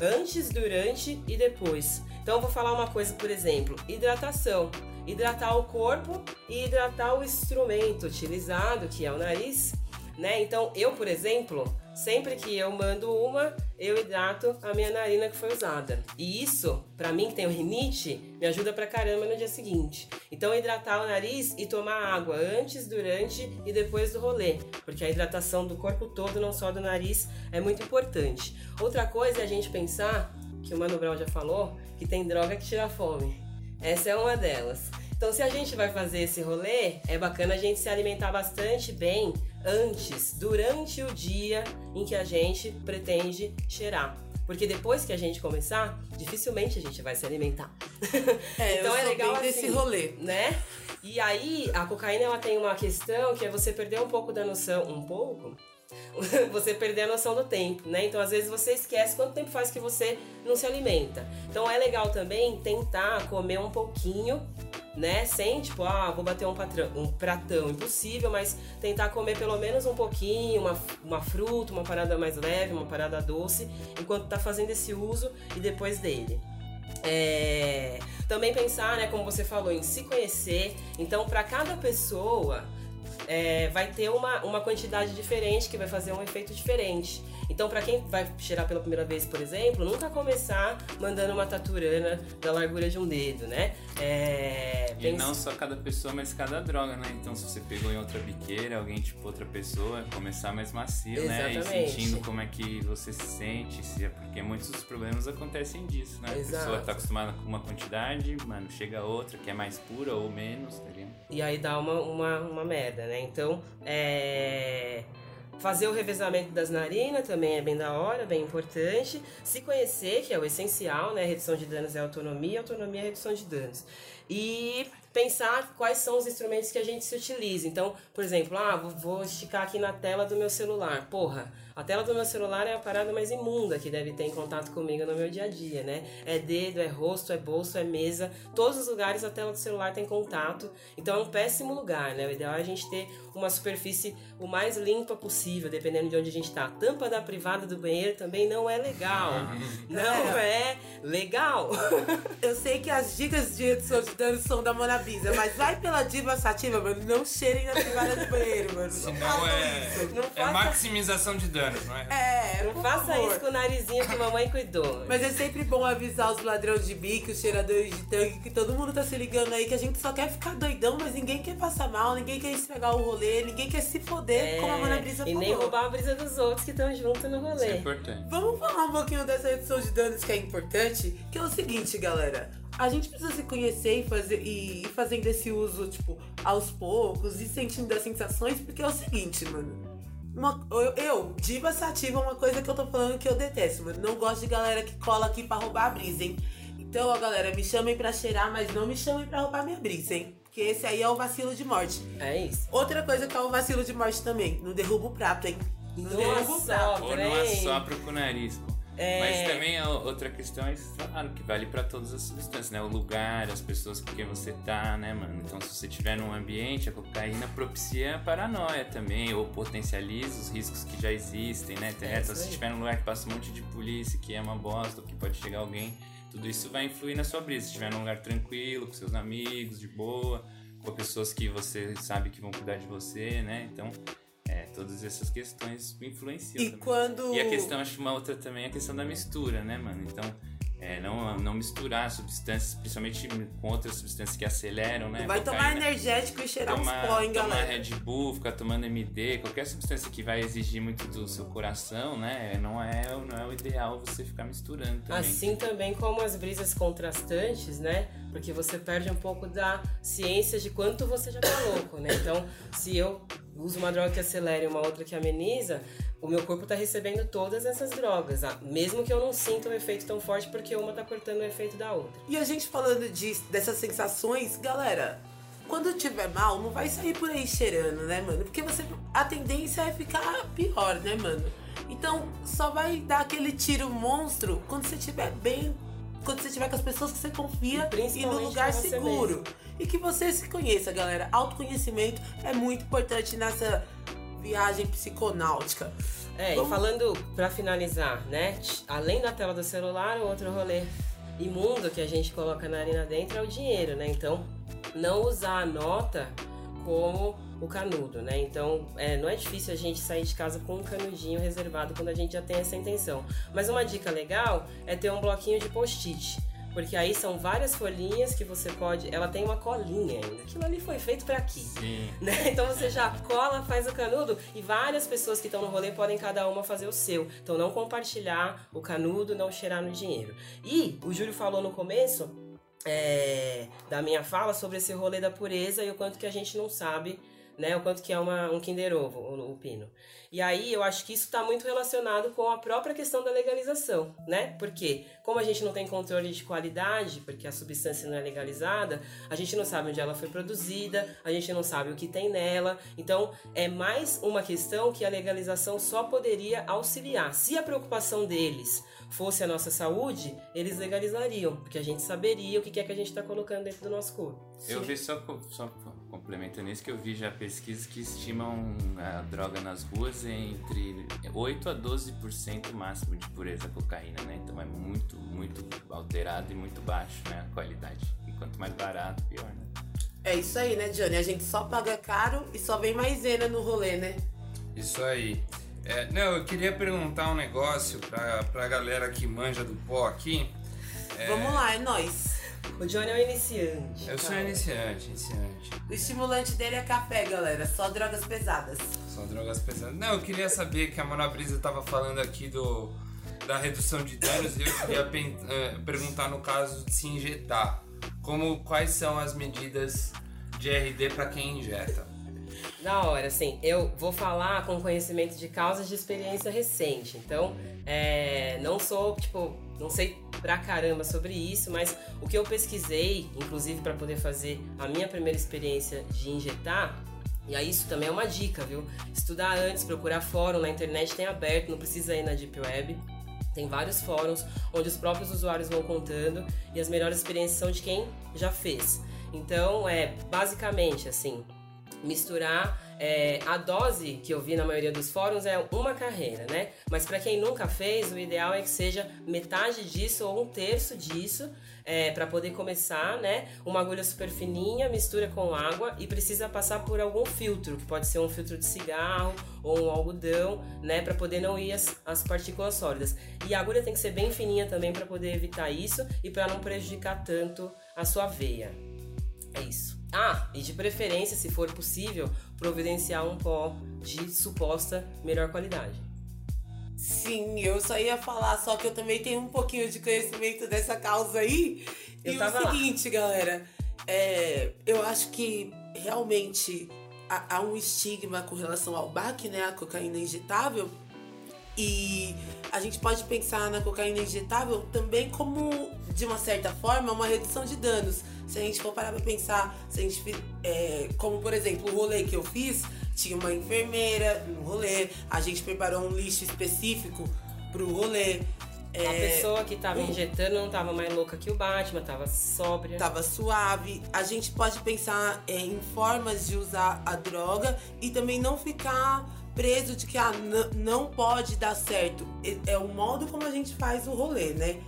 antes, durante e depois. Então, eu vou falar uma coisa, por exemplo, hidratação. Hidratar o corpo e hidratar o instrumento utilizado, que é o nariz, né? Então, eu, por exemplo, sempre que eu mando uma, eu hidrato a minha narina que foi usada. E isso, pra mim que tenho rinite, me ajuda pra caramba no dia seguinte. Então, hidratar o nariz e tomar água antes, durante e depois do rolê, porque a hidratação do corpo todo, não só do nariz, é muito importante. Outra coisa é a gente pensar, que o Mano Brown já falou, que tem droga que tira fome. Essa é uma delas. Então, se a gente vai fazer esse rolê, é bacana a gente se alimentar bastante bem antes, durante o dia em que a gente pretende cheirar. Porque depois que a gente começar, dificilmente a gente vai se alimentar. É, eu sou bem desse rolê. né? E aí, a cocaína ela tem uma questão que é você perder um pouco da noção, um pouco, você perder a noção do tempo, né? Então, às vezes você esquece quanto tempo faz que você não se alimenta. Então, é legal também tentar comer um pouquinho, né? Sem, tipo, ah, vou bater um, patrão, um pratão, impossível, mas tentar comer pelo menos um pouquinho, uma, uma fruta, uma parada mais leve, uma parada doce, enquanto tá fazendo esse uso e depois dele. É, também pensar, né, como você falou, em se conhecer. Então, para cada pessoa, é, vai ter uma, uma quantidade diferente que vai fazer um efeito diferente. Então, para quem vai cheirar pela primeira vez, por exemplo, nunca começar mandando uma taturana da largura de um dedo, né? É, E pensa- não só cada pessoa, mas cada droga, né? Então, se você pegou em outra biqueira, alguém tipo outra pessoa, começar mais macio, né? E Exatamente. sentindo como é que você se sente, se é porque muitos dos problemas acontecem disso, né? A pessoa Exato. tá acostumada com uma quantidade, mano, chega outra que é mais pura ou menos, tá? E aí dá uma, uma, uma merda, né? Então, é... Fazer o revezamento das narinas também é bem da hora, bem importante. Se conhecer, que é o essencial, né? Redução de danos é autonomia, autonomia é redução de danos. E pensar quais são os instrumentos que a gente se utiliza. Então, por exemplo, ah, vou- esticar aqui na tela do meu celular. Porra, a tela do meu celular é a parada mais imunda que deve ter em contato comigo no meu dia a dia, né? É dedo, é rosto, é bolso, é mesa. Todos os lugares a tela do celular tem contato. Então é um péssimo lugar, né? O ideal é a gente ter uma superfície o mais limpa possível, dependendo de onde a gente tá. A tampa da privada do banheiro também não é legal. Não é legal. Eu sei que as dicas de redução de danos são da Mona Bisa, mas vai pela diva sativa, mano. Não cheirem na privada do banheiro, mano. Não façam é, isso. Não é faça- maximização de danos, não é? É, Não por faça favor. isso com o narizinho que mamãe cuidou. Mas é sempre bom avisar os ladrões de bico, os cheiradores de tanque, que todo mundo tá se ligando aí, que a gente só quer ficar doidão, mas ninguém quer passar mal, ninguém quer estragar o rolê, ninguém quer se foder, como a Mona Brisa É, e falou. nem roubar a brisa dos outros que estão junto no Isso é rolê. importante. Vamos falar um pouquinho dessa redução de danos que é importante, que é o seguinte, galera. A gente precisa se conhecer e, fazer, e ir fazendo esse uso, tipo, aos poucos e sentindo as sensações, porque é o seguinte, mano. Uma- eu, eu, diva sativa, é uma coisa que eu tô falando que eu detesto, mano. Não gosto de galera que cola aqui pra roubar a brisa, hein? Então, ó, galera, me chamem pra cheirar, mas não me chamem pra roubar minha brisa, hein? Porque esse aí é o vacilo de morte. É isso. Outra coisa que é o vacilo de morte também, não derruba o prato, hein? Não derruba o prato. Ou não assopra com o nariz. É. Mas também a outra questão é, claro, que vale pra todas as substâncias, né? O lugar, as pessoas com quem você tá, né, mano? Então, se você estiver num ambiente, a cocaína propicia a paranoia também, ou potencializa os riscos que já existem, né? É então, isso se aí. estiver num lugar que passa um monte de polícia, que é uma bosta, ou que pode chegar alguém, tudo isso vai influir na sua brisa. Se estiver num lugar tranquilo, com seus amigos, de boa, com pessoas que você sabe que vão cuidar de você, né? Então, é, todas essas questões influenciam E também. quando- E a questão, acho que uma outra também é a questão da mistura, né, mano? Então, é, não, não misturar substâncias, principalmente com outras substâncias que aceleram, né? Vai tomar energético e cheirar tomar, uns pó, hein, tomar galera? Red Bull, ficar tomando MD, qualquer substância que vai exigir muito do seu coração, né? Não é, não é o ideal você ficar misturando também. Assim também como as brisas contrastantes, né? Porque você perde um pouco da ciência de quanto você já tá louco, né? Então, se eu uso uma droga que acelera e uma outra que ameniza, o meu corpo tá recebendo todas essas drogas, ah, mesmo que eu não sinta o efeito tão forte, porque uma tá cortando o efeito da outra. E a gente falando disso, dessas sensações, galera, quando tiver mal, não vai sair por aí cheirando, né, mano? Porque você. A tendência é ficar pior, né, mano? Então, só vai dar aquele tiro monstro quando você estiver bem. Quando você estiver com as pessoas que você confia e, principalmente no lugar seguro. mesmo. E que você se conheça, galera. Autoconhecimento é muito importante nessa viagem psiconáutica. É, Vamos- e falando pra finalizar, né? Além da tela do celular, o outro rolê imundo que a gente coloca na arena dentro é o dinheiro, né? Então, não usar a nota como o canudo, né? Então, é, não é difícil a gente sair de casa com um canudinho reservado quando a gente já tem essa intenção. Mas uma dica legal é ter um bloquinho de post-it. Porque aí são várias folhinhas que você pode. Ela tem uma colinha ainda. Aquilo ali foi feito pra quê? Sim. né? Então você já cola, faz o canudo e várias pessoas que estão no rolê podem cada uma fazer o seu. Então não compartilhar o canudo, não cheirar no dinheiro. E o Júlio falou no começo é, da minha fala sobre esse rolê da pureza e o quanto que a gente não sabe, né? O quanto que é uma, um Kinder Ovo, o, o pino. E aí eu acho que isso está muito relacionado com a própria questão da legalização, né? Porque como a gente não tem controle de qualidade, porque a substância não é legalizada, a gente não sabe onde ela foi produzida, a gente não sabe o que tem nela. Então é mais uma questão que a legalização só poderia auxiliar. Se a preocupação deles fosse a nossa saúde, eles legalizariam, porque a gente saberia o que é que a gente está colocando dentro do nosso corpo. Eu vi só, só complementando isso que eu vi já pesquisas que estimam a droga nas ruas entre 8 a 12% máximo de pureza cocaína, né? Então é muito, muito alterado e muito baixo, né? A qualidade. E quanto mais barato, pior, né? É isso aí, né, Johnny? A gente só paga caro e só vem maisena no rolê, né? Isso aí. É, não, eu queria perguntar um negócio pra, pra galera que manja do pó aqui. É, Vamos lá, é nóis. O Johnny é um iniciante. Eu sou cara. iniciante, iniciante. O estimulante dele é café, galera. Só drogas pesadas. Só drogas pesadas. Não, eu queria saber que a Mona Brisa tava falando aqui do, da redução de danos e eu queria pen- eh, perguntar no caso de se injetar. Como, quais são as medidas de RD pra quem injeta? Da hora, assim, eu vou falar com conhecimento de causas de experiência recente. Então, é, não sou, tipo, não sei pra caramba sobre isso, mas o que eu pesquisei, inclusive para poder fazer a minha primeira experiência de injetar, e aí isso também é uma dica, viu? Estudar antes, procurar fórum na internet tem aberto, não precisa ir na Deep Web. Tem vários fóruns onde os próprios usuários vão contando e as melhores experiências são de quem já fez. Então, é basicamente assim, misturar é, a dose que eu vi na maioria dos fóruns é uma carreira, né? Mas para quem nunca fez, o ideal é que seja metade disso ou um terço disso é, para poder começar, né? Uma agulha super fininha, mistura com água e precisa passar por algum filtro, que pode ser um filtro de cigarro ou um algodão, né? Para poder não ir as, as partículas sólidas. E a agulha tem que ser bem fininha também para poder evitar isso e para não prejudicar tanto a sua veia. É isso. Ah, e de preferência, se for possível, providenciar um pó de suposta melhor qualidade. Sim, eu só ia falar, só que eu também tenho um pouquinho de conhecimento dessa causa aí. Eu e o lá. seguinte, galera, é, eu acho que realmente há, há um estigma com relação ao BAC, né? A cocaína injetável. E a gente pode pensar na cocaína injetável também como, de uma certa forma, uma redução de danos. Se a gente for parar pra pensar, se a gente, é, como por exemplo, o rolê que eu fiz, tinha uma enfermeira no rolê, a gente preparou um lixo específico pro rolê. A é, pessoa que tava injetando não tava mais louca que o Batman, tava sóbria. Tava suave. A gente pode pensar é, em formas de usar a droga e também não ficar preso de que ah, não pode dar certo. É, é o modo como a gente faz o rolê, né?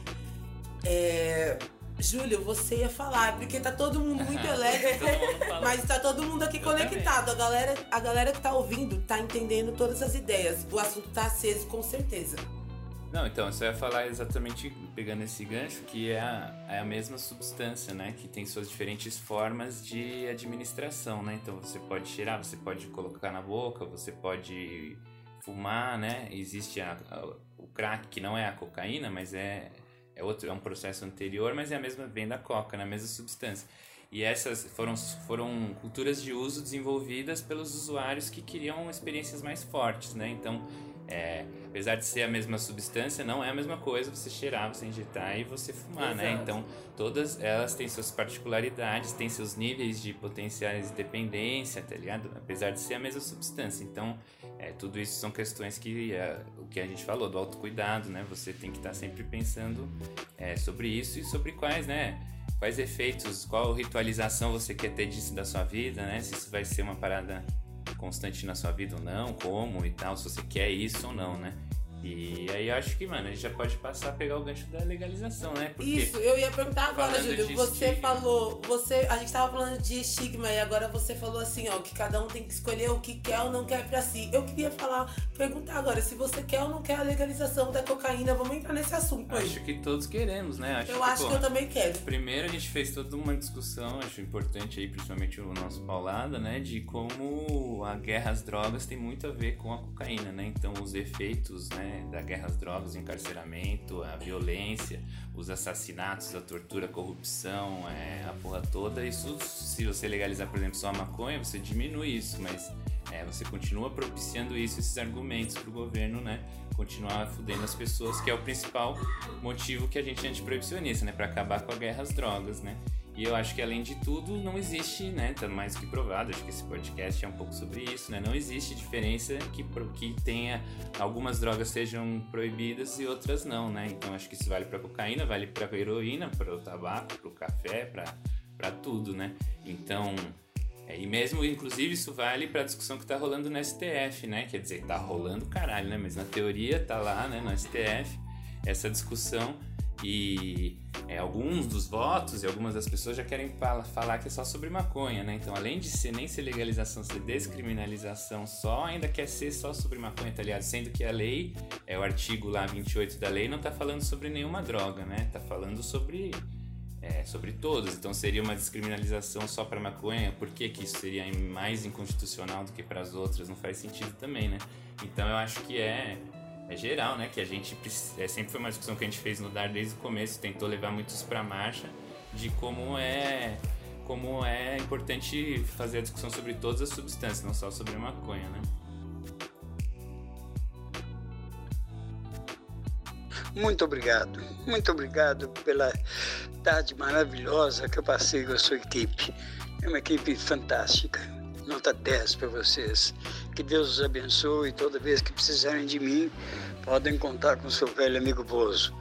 É, Júlio, você ia falar, porque tá todo mundo muito elétrico, mas tá todo mundo aqui Eu conectado. A galera, a galera que tá ouvindo tá entendendo todas as ideias. O assunto tá aceso com certeza. Não, então, você vai falar exatamente pegando esse gancho, que é a, é a mesma substância, né? Que tem suas diferentes formas de administração, né? Então você pode cheirar, você pode colocar na boca, você pode fumar, né? Existe a- a- o crack, que não é a cocaína, mas é, é outro, é um processo anterior, mas é a mesma, vem da coca, né? A mesma substância. E essas foram, foram culturas de uso desenvolvidas pelos usuários que queriam experiências mais fortes, né? Então, é, apesar de ser a mesma substância, não é a mesma coisa você cheirar, você injetar e você fumar, né? Exato. Então, todas elas têm suas particularidades, têm seus níveis de potenciais de dependência, tá ligado? Apesar de ser a mesma substância. Então, é, tudo isso são questões que, é, o que a gente falou, do autocuidado, né? Você tem que estar sempre pensando é, sobre isso e sobre quais, né? Quais efeitos, qual ritualização você quer ter disso da sua vida, né? Se isso vai ser uma parada constante na sua vida ou não, como e tal, se você quer isso ou não, né? E aí eu acho que, mano, a gente já pode passar a pegar o gancho da legalização, né? Porque Isso, eu ia perguntar agora, Júlio. Você estigma. falou, você, a gente tava falando de estigma e agora você falou assim, ó, que cada um tem que escolher o que quer ou não quer pra si. Eu queria falar, perguntar agora, se você quer ou não quer a legalização da cocaína, vamos entrar nesse assunto aí. acho que todos queremos, né? Acho Eu que, acho pô, que eu também quero. Primeiro a gente fez toda uma discussão, acho importante aí, principalmente o nosso Paulada, né? De como a guerra às drogas tem muito a ver com a cocaína, né? Então os efeitos né, da guerra às drogas, o encarceramento, a violência, os assassinatos, a tortura, a corrupção, é, a porra toda, isso se você legalizar, por exemplo, só a maconha, você diminui isso, mas é, você continua propiciando isso, esses argumentos pro governo, né? Continuar fudendo as pessoas, que é o principal motivo que a gente é antiproibicionista, né? Pra acabar com a guerra às drogas, né? E eu acho que além de tudo, não existe, né? Tá mais que provado, acho que esse podcast é um pouco sobre isso, né? Não existe diferença que, que tenha algumas drogas sejam proibidas e outras não, né? Então acho que isso vale pra cocaína, vale pra heroína, para o tabaco, pro café, pra para tudo, né? Então, é, e mesmo, inclusive, isso vale para a discussão que tá rolando no STF, né? Quer dizer, tá rolando caralho, né? Mas na teoria tá lá, né, no STF, essa discussão e é, alguns dos votos e algumas das pessoas já querem fala, falar que é só sobre maconha, né? Então, além de ser nem ser legalização, ser descriminalização só, ainda quer ser só sobre maconha, tá ligado? Sendo que a lei, é o artigo lá 28 da lei, não tá falando sobre nenhuma droga, né? Tá falando sobre é, sobre todos. Então seria uma descriminalização só para maconha. Por que, que isso seria mais inconstitucional do que para as outras? Não faz sentido também, né? Então eu acho que é é geral, né? Que a gente é, sempre foi uma discussão que a gente fez no Dar desde o começo, tentou levar muitos para marcha de como é como é importante fazer a discussão sobre todas as substâncias, não só sobre a maconha, né? Muito obrigado, muito obrigado pela tarde maravilhosa que eu passei com a sua equipe. É uma equipe fantástica. Nota 10 para vocês. Que Deus os abençoe. Toda vez que precisarem de mim, podem contar com seu velho amigo Bozo.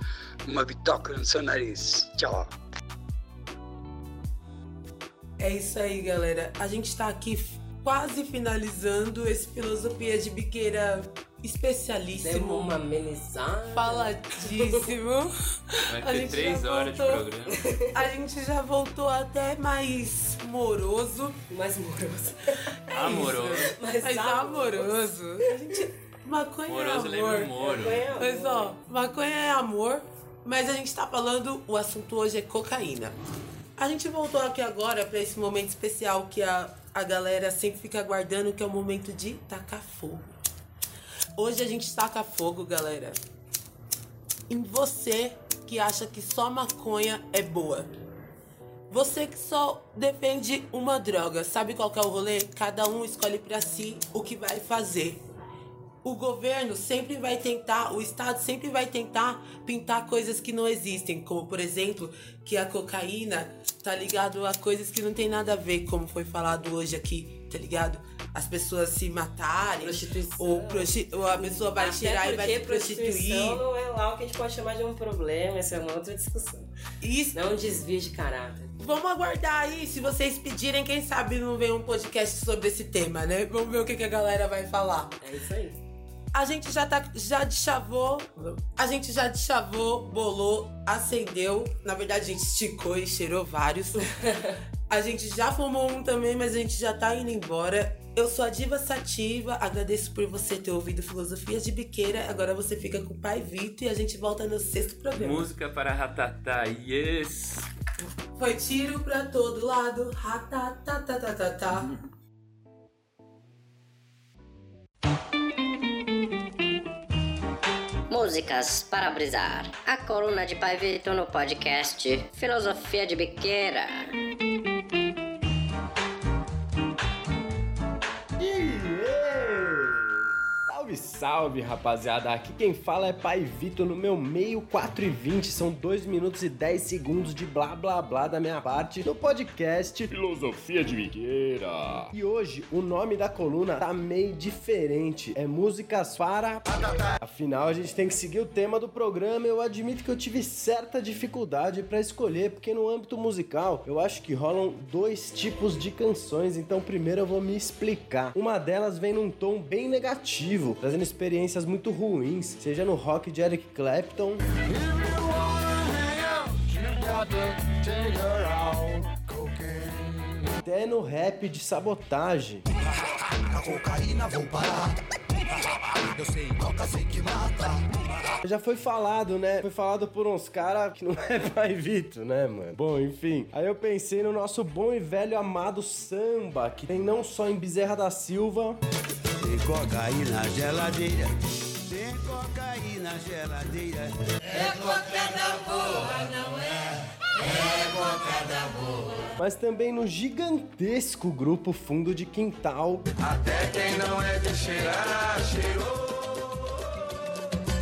Uma bitoca no seu nariz. Tchau. É isso aí, galera. A gente tá aqui quase finalizando esse Filosofia de Biqueira especialíssimo. Demos uma amenizada. Faladíssimo. Vai A ter gente três já horas voltou. de programa. A gente já voltou até mais moroso. Mais moroso. Amoroso. Mais, Mais amoroso. A gente. Maconha Moroso é lembra amor. Moro. Mas ó, maconha é amor, mas a gente tá falando, o assunto hoje é cocaína. A gente voltou aqui agora pra esse momento especial que a, a galera sempre fica aguardando, que é o momento de tacar fogo. Hoje a gente taca fogo, galera, em você que acha que só maconha é boa. Você que só defende uma droga, sabe qual é o rolê? Cada um escolhe pra si o que vai fazer. O governo sempre vai tentar, o Estado sempre vai tentar pintar coisas que não existem, como por exemplo, que a cocaína tá ligado a coisas que não tem nada a ver, como foi falado hoje aqui, tá ligado? As pessoas se matarem, ou, prosti- ou a pessoa vai Até tirar e vai se prostituir. prostituição não é lá o que a gente pode chamar de um problema, essa é uma outra discussão. Isso. Não é um desvio de caráter. Vamos aguardar aí, se vocês pedirem, quem sabe não vem um podcast sobre esse tema, né? Vamos ver o que, que a galera vai falar. É isso aí. A gente já tá, já deschavou, a gente já deschavou, bolou, acendeu. Na verdade, a gente esticou e cheirou vários. a gente já fumou um também, mas a gente já tá indo embora. Eu sou a Diva Sativa, agradeço por você ter ouvido Filosofias de Biqueira. Agora você fica com o Pai Vito e a gente volta no sexto programa. Música para Ratatá, yes! Foi tiro pra todo lado, ratatatatata. Músicas para brisar. A coluna de Pai Vitor no podcast Filosofia de Biqueira. Salve, rapaziada. Aqui quem fala é Pai Vitor no meu meio 4 e 20. São 2 minutos e 10 segundos de blá blá blá da minha parte no podcast Filosofia de Migueira. E hoje o nome da coluna tá meio diferente. É músicas para. Afinal, a gente tem que seguir o tema do programa. Eu admito que eu tive certa dificuldade pra escolher, porque no âmbito musical eu acho que rolam dois tipos de canções. Então, primeiro eu vou me explicar. Uma delas vem num tom bem negativo, trazendo experiências muito ruins, seja no rock de Eric Clapton. Até no rap de sabotagem. A cocaína parar. Eu sei, toca, sei que mata. Já foi falado, né? Foi falado por uns caras que não é pai Vito, né, mano? Bom, enfim. Aí eu pensei no nosso bom e velho amado samba, que tem não só em Bezerra da Silva. Tem cocaína geladeira. Tem cocaína geladeira. É cocada boa, não é? É cocada boa. Mas também no gigantesco grupo Fundo de Quintal. Até quem não é de cheirar, cheirou.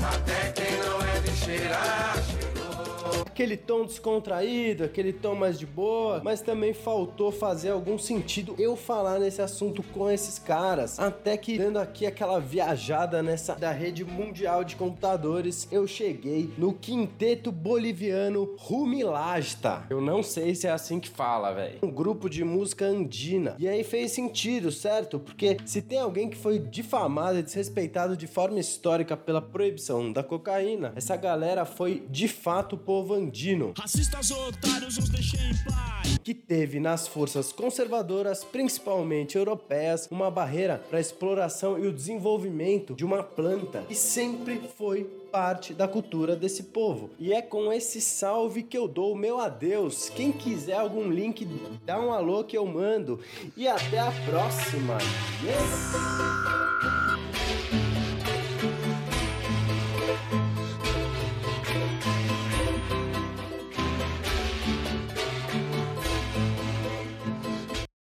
Até quem não é de cheirar, cheirou. Aquele tom descontraído, aquele tom mais de boa, mas também faltou fazer algum sentido eu falar nesse assunto com esses caras. Até que, dando aqui aquela viajada nessa da rede mundial de computadores, eu cheguei no quinteto boliviano Rumilasta. Eu não sei se é assim que fala, velho. Um grupo de música andina. E aí fez sentido, certo? Porque se tem alguém que foi difamado e desrespeitado de forma histórica pela proibição da cocaína, essa galera foi de fato o povo andino. Racistas otários, os deixei em paz. Que teve nas forças conservadoras, principalmente europeias, uma barreira para a exploração e o desenvolvimento de uma planta que sempre foi parte da cultura desse povo. E é com esse salve que eu dou o meu adeus. Quem quiser algum link, dá um alô que eu mando. E até a próxima. Yes!